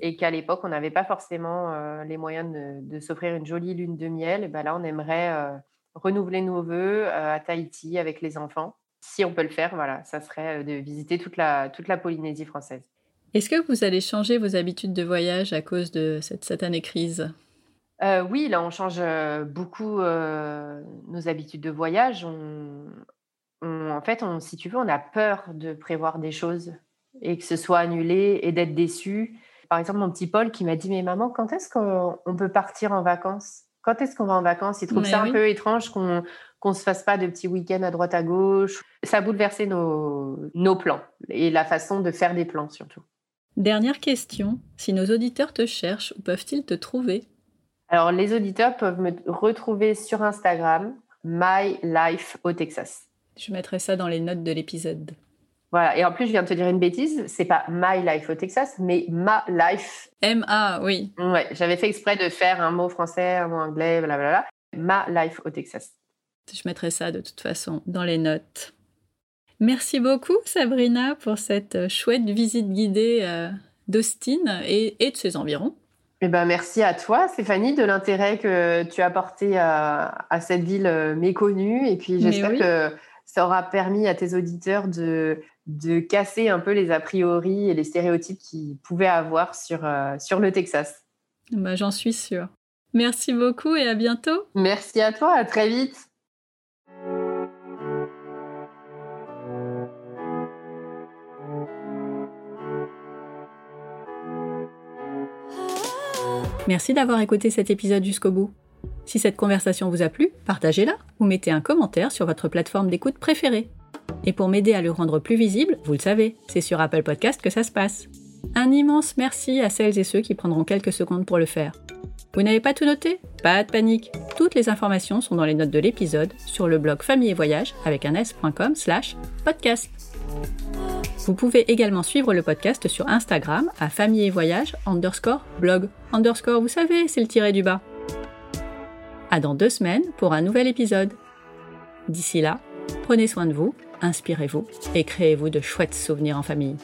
et qu'à l'époque, on n'avait pas forcément euh, les moyens de, s'offrir une jolie lune de miel. Et ben là, on aimerait renouveler nos voeux à Tahiti avec les enfants. Si on peut le faire, voilà, ça serait de visiter toute la, toute la Polynésie française. Est-ce que vous allez changer vos habitudes de voyage à cause de cette, cette année crise? Euh, oui, là, on change beaucoup nos habitudes de voyage. en fait, si tu veux, on a peur de prévoir des choses et que ce soit annulé et d'être déçu. Par exemple, mon petit Paul qui m'a dit Mais maman, quand est-ce qu'on peut partir en vacances? Quand est-ce qu'on va en vacances? Il trouve ça un peu étrange qu'on ne se fasse pas de petits week-ends à droite à gauche. Ça a bouleversé nos, nos plans et la façon de faire des plans surtout. Dernière question si nos auditeurs te cherchent, où peuvent-ils te trouver? Alors, les auditeurs peuvent me retrouver sur Instagram, My Life au Texas. Je mettrai ça dans les notes de l'épisode. Voilà. Et en plus, je viens de te dire une bêtise. C'est pas My Life au Texas, mais Ma Life. M-A, oui. Ouais. J'avais fait exprès de faire un mot français, un mot anglais, blablabla. Ma Life au Texas. Je mettrai ça de toute façon dans les notes. Merci beaucoup, Sabrina, pour cette chouette visite guidée euh, d'Austin et de ses environs. Eh ben, merci à toi, Stéphanie, de l'intérêt que tu as porté à, cette ville euh, méconnue. Et puis, j'espère que ça aura permis à tes auditeurs de, de casser un peu les a priori et les stéréotypes qu'ils pouvaient avoir sur, euh, sur le Texas. Bah, J'en suis sûre. Merci beaucoup et à bientôt. Merci à toi, à très vite. Merci d'avoir écouté cet épisode jusqu'au bout. Si cette conversation vous a plu, partagez-la ou mettez un commentaire sur votre plateforme d'écoute préférée. Et pour m'aider à le rendre plus visible, vous le savez, c'est sur Apple Podcast que ça se passe. Un immense merci à celles et ceux qui prendront quelques secondes pour le faire. Vous n'avez pas tout noté? Pas de panique. Toutes les informations sont dans les notes de l'épisode sur le blog famille et voyage avec un s.com slash podcast. Vous pouvez également suivre le podcast sur Instagram à famille et voyage underscore blog. Underscore, vous savez, c'est le tiré du bas. À dans deux semaines pour un nouvel épisode. D'ici là, prenez soin de vous, inspirez-vous et créez-vous de chouettes souvenirs en famille.